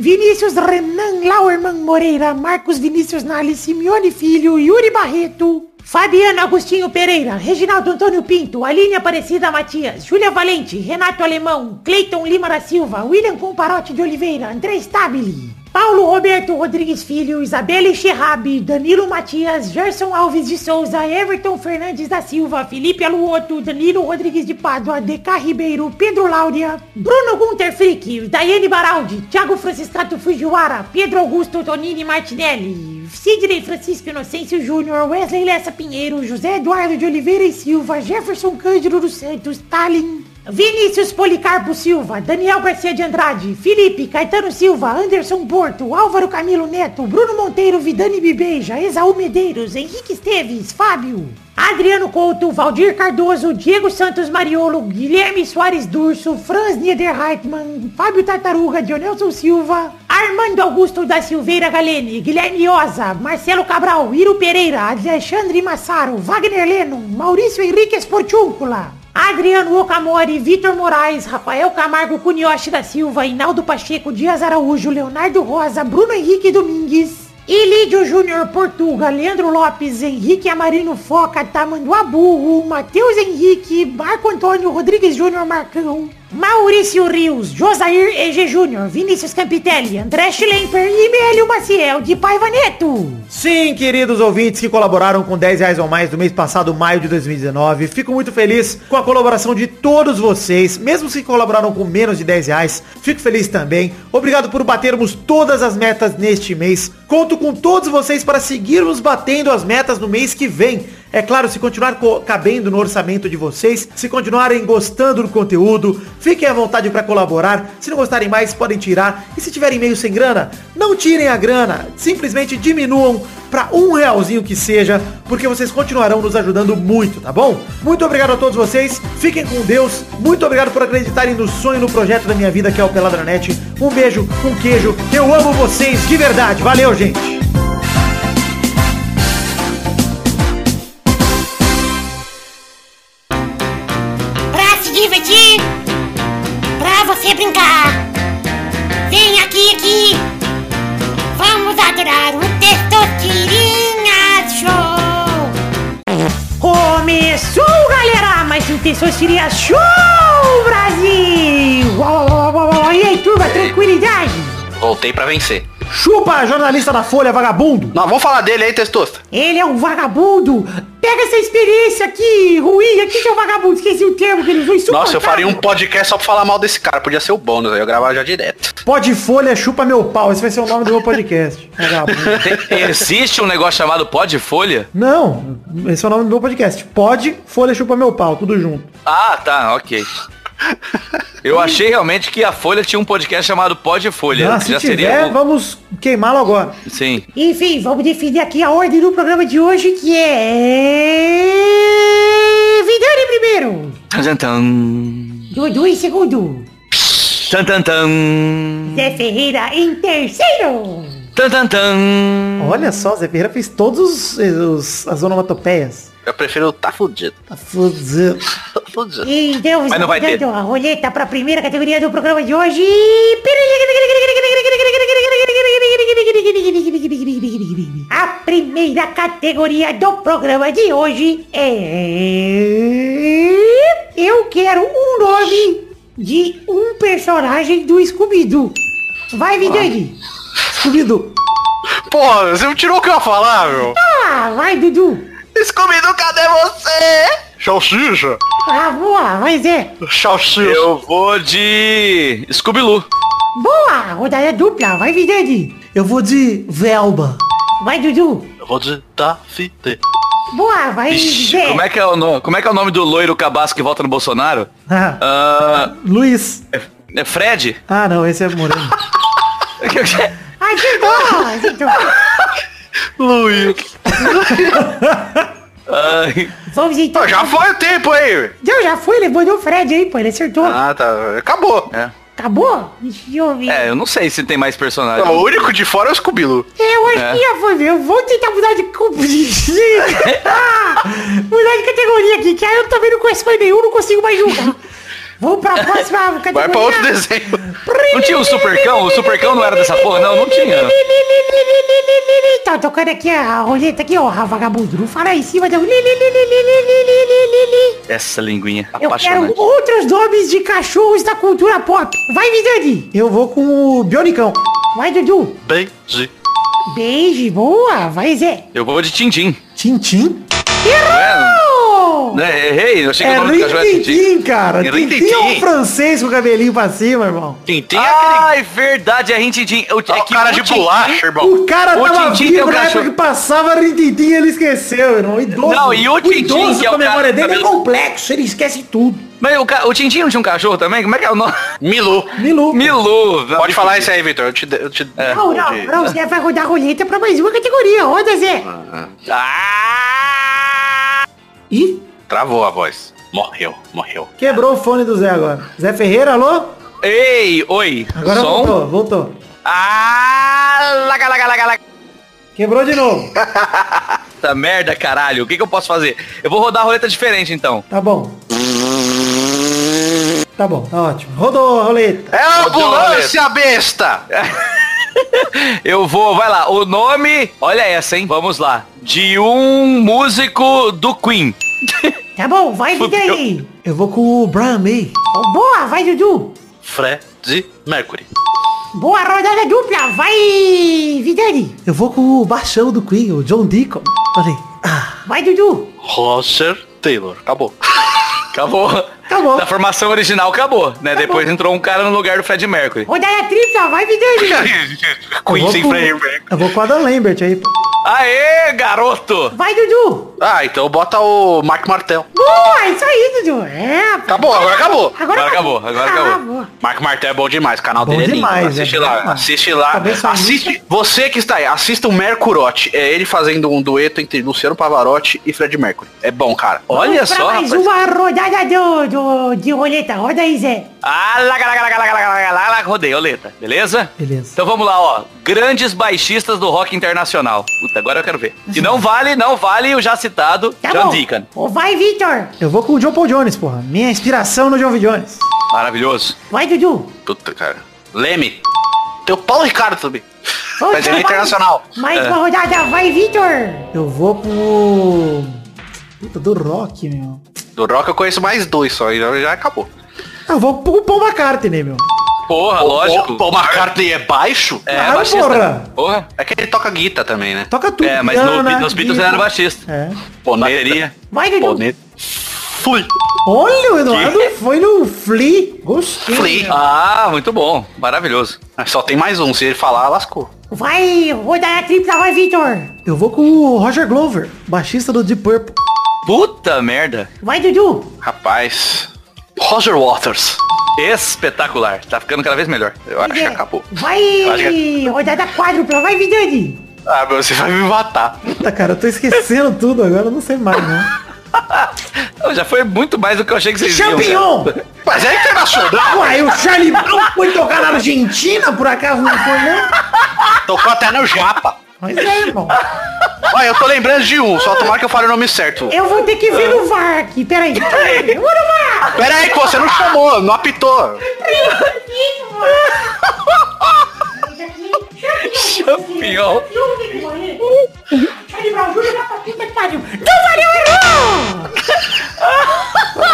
Vinícius Renan Lauerman Moreira, Marcos Vinícius Nali, Simeone Filho, Yuri Barreto, Fabiano Agostinho Pereira, Reginaldo Antônio Pinto, Aline Aparecida Matias, Júlia Valente, Renato Alemão, Cleiton Lima da Silva, William Comparote de Oliveira, André Stabile, Paulo Roberto Rodrigues Filho, Isabelle Cherrabi, Danilo Matias, Gerson Alves de Souza, Everton Fernandes da Silva, Felipe Aluoto, Danilo Rodrigues de Pádua, DK Ribeiro, Pedro Láudia, Bruno Gunter Frick, Daiane Baraldi, Thiago Franciscato Fujiwara, Pedro Augusto Tonini Martinelli, Sidney Francisco Inocêncio Júnior, Wesley Lessa Pinheiro, José Eduardo de Oliveira e Silva, Jefferson Cândido dos Santos, Stalin, Vinícius Policarpo Silva, Daniel Garcia de Andrade, Felipe, Caetano Silva, Anderson Porto, Álvaro Camilo Neto, Bruno Monteiro, Vidani Bibeja, Exaú Medeiros, Henrique Esteves, Fábio, Adriano Couto, Valdir Cardoso, Diego Santos Mariolo, Guilherme Soares Durso, Franz Niederreitmann, Fábio Tartaruga, Dionelson Silva, Armando Augusto da Silveira Galene, Guilherme Oza, Marcelo Cabral, Iro Pereira, Alexandre Massaro, Wagner Lennon, Maurício Henrique Esportúncula, Adriano Okamori, Vitor Moraes, Rafael Camargo Cunioche da Silva, Inaldo Pacheco, Dias Araújo, Leonardo Rosa, Bruno Henrique Domingues, Ili Egídio Júnior Portuga, Leandro Lopes, Henrique Amarino Foca, Tamanduá Burro, Matheus Henrique, Marco Antônio Rodrigues Júnior Marcão, Maurício Rios, Josair EG Júnior, Vinícius Campitelli, André Schlemper e Mélio Maciel de Paiva Neto. Sim, queridos ouvintes que colaboraram com 10 reais ou mais do mês passado, maio de 2019. Fico muito feliz com a colaboração de todos vocês, mesmo se colaboraram com menos de 10 reais. Fico feliz também. Obrigado por batermos todas as metas neste mês. Conto com todos vocês para seguirmos batendo as metas no mês que vem. É claro, se continuar co- cabendo no orçamento de vocês, se continuarem gostando do conteúdo, fiquem à vontade para colaborar. Se não gostarem mais, podem tirar. E se tiverem meio sem grana, não tirem a grana. Simplesmente diminuam para um realzinho que seja, porque vocês continuarão nos ajudando muito, tá bom? Muito obrigado a todos vocês. Fiquem com Deus. Muito obrigado por acreditarem no sonho, no projeto da minha vida, que é o Peladranet. Um beijo, um queijo. Eu amo vocês de verdade. Valeu, gente. Um Testosterinha Show, Brasil! E aí, turma, tranquilidade? Voltei pra vencer. Chupa, jornalista da Folha, vagabundo. Não, vamos falar dele aí, Testosta. Ele é um vagabundo! Pega essa experiência aqui, ruim, aqui que é um vagabundo, esqueci o termo que ele usou, Nossa, eu faria um podcast só pra falar mal desse cara. Podia ser o bônus, aí eu gravava já direto. Pode Folha, chupa meu pau. Esse vai ser o nome do meu podcast. *laughs* Tem- Existe um negócio chamado pó de folha? Não, esse é o nome do meu podcast. Pode, Folha, chupa meu pau, tudo junto. Ah, tá, ok. Eu achei realmente que a Folha tinha um podcast chamado Pó de Folha. Ah, se já tiver, seria. vamos queimá-lo agora. Sim. Enfim, vamos definir aqui a ordem do programa de hoje, que é... Vidani primeiro, Tan, tan, tan. Dudu em segundo, Tan, tan, tan. Zé Ferreira em terceiro. Tan, tan, tan. Olha só, Zé Ferreira fez todos os, os- as onomatopeias. Eu prefiro tá fudido. Tá fudido. Tá fudido. Então, Mas não vai ter. a roleta para a primeira categoria do programa de hoje. A primeira categoria do programa de hoje é... Eu quero um nome de um personagem do Scooby-Doo. Vai, Vidani. Scooby-Doo. Porra, você não tirou o que eu ia falar, meu? Ah, vai, Dudu. Scooby-Doo, cadê você? Salsicha. Ah, boa, vai, Zé. Salsicha. Eu vou de Scooby-Loo. Boa, rodada dupla. Vai, Vidani. Eu vou de Velba. Vai, Dudu. Eu vou de Tafite. Boa, vai, Ixi, Zé. como é que é o nome? Como é que é o nome do loiro cabaço que volta no Bolsonaro? Ah, Ah, Luiz. é Fred? Ah, não, esse é Moreno. *laughs* Acertou, acertou. Luiz. Ai, Vamos então. Já foi o tempo aí. Não, já foi, ele mandou o Fred aí, pô, ele acertou. Ah, tá. Acabou. é. Acabou? Deixa eu ver. É, eu não sei se tem mais personagem. O único de fora é o Scooby-Doo. Eu acho É. que já foi, meu. Eu vou tentar mudar de... Ah, *laughs* *laughs* mudar de categoria aqui, que aí eu também não conheço mais nenhum, não consigo mais julgar. Vamos pra próxima categoria. Vai pra outro desenho. Não tinha o Supercão? O Supercão não era dessa porra? Não, não tinha. Tá tocando aqui a roleta aqui, ó, vagabundo. Não fala em cima da... Essa linguinha Eu quero outros nomes de cachorros da cultura pop. Vai, Vidani. Eu vou com o Bionicão. Vai, Dudu. Benji. Beijo, boa. Vai, Zé. Eu vou de Tintim. Tintim? Errou! Né, errei, eu achei que É o nome do cachorro era. Rintintim, cara. É Tintim é um francês com o cabelinho pra cima, irmão. Tintim é aquele Ai, verdade, é Rintintim. O, é o cara de bolacha, irmão. O cara O tava vivo um na época que passava Rintintim e ele esqueceu, irmão. Idoso. Não, e o Tintim, idoso que é o a memória dele é complexo, ele esquece tudo. Mas o, ca- o Tintim não tinha um cachorro também? Como é que é o nome? Milu. Milu. Milu. Pode falar isso aí, Vitor. Eu te, eu te Não, não, não, o Zé vai rodar a roleta pra mais uma categoria. Roda, Zé. Ah! Ih, Travou a voz. Morreu, morreu. quebrou o fone do Zé agora. Zé Ferreira, alô? Ei, oi. Agora Som. voltou, voltou. Ah, laga, laga, laga, laga. Quebrou de novo. *laughs* Puta merda, caralho. O que, que eu posso fazer? Eu vou rodar a roleta diferente, então. Tá bom. Tá bom, tá ótimo. Rodou a roleta. É a ambulância, besta! *laughs* Eu vou, vai lá. O nome, olha essa, hein? Vamos lá. De um músico do Queen. *laughs* Tá bom, vai, Fudeu. Vidani. Eu vou com o Brian May. Oh, boa, vai, Dudu. Fred Mercury. Boa rodada dupla, vai, Vidani. Eu vou com o baixão do Queen, o John Deacon. Olha aí. Ah, Vai, Dudu. Roger Taylor. Acabou. *laughs* Acabou. Acabou. Da formação original acabou, né? Depois entrou um cara no lugar do Fred Mercury. Rodada tripla, vai, Vidani. *laughs* *laughs* eu Queen sem Fred Mercury. eu vou com o Adam Lambert aí. Aê, garoto! Vai, Dudu. Ah, então bota o Mark Martel. Boa, isso aí, Dudu. É, Acabou, agora acabou. Agora acabou, agora acabou. boa. Mark Martel é bom demais, o canal Bom dele é lindo. demais, assiste é lá, demais. assiste lá. Assiste, você que está aí, assista o Mercurote. É ele fazendo um dueto entre Luciano Pavarotti e Fred Mercury. É bom, cara. Olha Vamos só, mais rapaz. uma rodada do, do, de roleta. Roda aí, Zé. Ah, lá, lá, lá, lá, lá, lá, lá, lá, rodei, oleta. Beleza? Beleza. Então vamos lá, ó. Grandes baixistas do rock internacional. Puta, agora eu quero ver. E não vale, não vale o já citado Tá John bom. Deacon. Ô, vai, Victor. Eu vou com o John Paul Jones, porra. Minha inspiração no John V. Jones. Maravilhoso. Vai, Dudu. Puta, cara. Leme. Tem o Paulo Ricardo também. Ô, Mas ele é internacional. Mais uma rodada. Vai, Victor. Eu vou com o... Puta, do rock, meu. Do rock eu conheço mais dois só, e já já acabou. Ah, Eu vou com o Paul McCartney, meu. Porra, lógico. O Paul McCartney é baixo? É, Claro, baixista. porra. Porra. É que ele toca guitarra também, né? Toca tudo. É, mas no, nos Beatles ele era baixista. É. Bateria. Vai, Dudu. Bonito. Flea. Olha, o Eduardo foi no Flea. Gostei. Flea. Ah, muito bom. Maravilhoso. Ah, Só tem mais um, se ele falar, lascou. Vai, rodada tripla. Vai, Victor. Eu vou com o Roger Glover, baixista do Deep Purple. Puta merda. Vai, Dudu. Rapaz. Roger Waters. Espetacular. Tá ficando cada vez melhor. Eu acho que acabou. Vai, acho rodada quádrupla. Vai, Vidani. Ah, meu, você vai me matar. Puta, cara, eu tô esquecendo *laughs* tudo agora, eu não sei mais, não. Já foi muito mais do que eu achei que vocês iam. Champignon! Mas é internacional. Uai, o Charlie Brown foi tocar na Argentina, por acaso não foi, não? Tocou até no Japa. Mas é, irmão. Olha, eu tô lembrando de um, só tomara que eu fale o nome certo. Eu vou ter que ver no VAR aqui. Peraí. Eu vou no VAR. Pera aí que você não chamou, não apitou. Champignon. Não valeu, errou!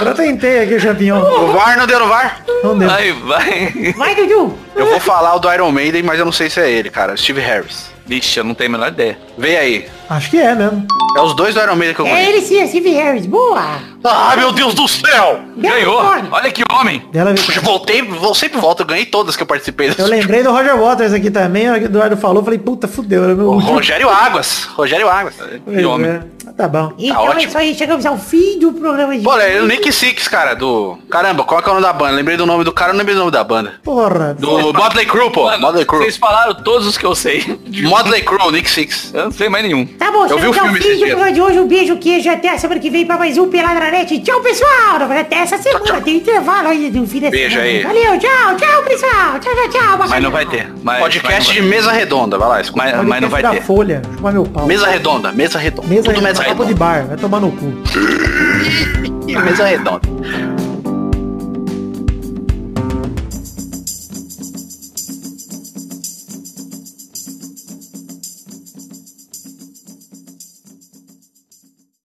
Eu tentei aqui o Champignon. O VAR não deu no VAR? Não deu. Vai, vai. Vai, Dudu. Eu vou falar o do Iron Maiden, mas eu não sei se é ele, cara. Steve Harris. Vixe, eu não tenho a menor ideia. Vem aí. Acho que é mesmo. É os dois do Iron Maiden que eu É conheço. ele sim, é Steve Harris. Boa. Ai, meu Deus do céu! Ganhou. Olha que homem. Dela voltei, vou sempre volto, eu ganhei todas que eu participei. Eu lembrei do Roger Waters aqui também, o Eduardo falou, falei, puta, fudeu, era meu O. Rogério Águas. Rogério Águas. Pois Que homem. é. Tá bom. Então é ótimo. isso aí, chegamos ao fim do programa de Pô, é o Nick Six, cara, do... Caramba, qual que é o nome da banda? Lembrei do nome do cara, não lembrei do nome da banda. Porra. Do Motley Crue, pô. Motley Crue. vocês falaram todos os que eu sei. Motley Crue, Nick Six. Eu não sei mais nenhum. Tá bom, Eu vi o filme fim esses do dias. programa de hoje. Um beijo, queijo. Até a semana que vem pra mais um Peladranet. Tchau, pessoal. Até essa semana. Tem intervalo aí do fim dessa Beijo semana. aí. Valeu, tchau, tchau, pessoal. Tchau, tchau, tchau. Mas não vai ter. Mas, Podcast mas de mesa redonda, vai lá, escuta. Mas, mas não vai da ter. Folha, chupar meu pau. Mesa redonda, mesa redonda. Mesa Tudo mesa copo de redonda. bar, vai tomar no cu. *laughs* Mesa redonda.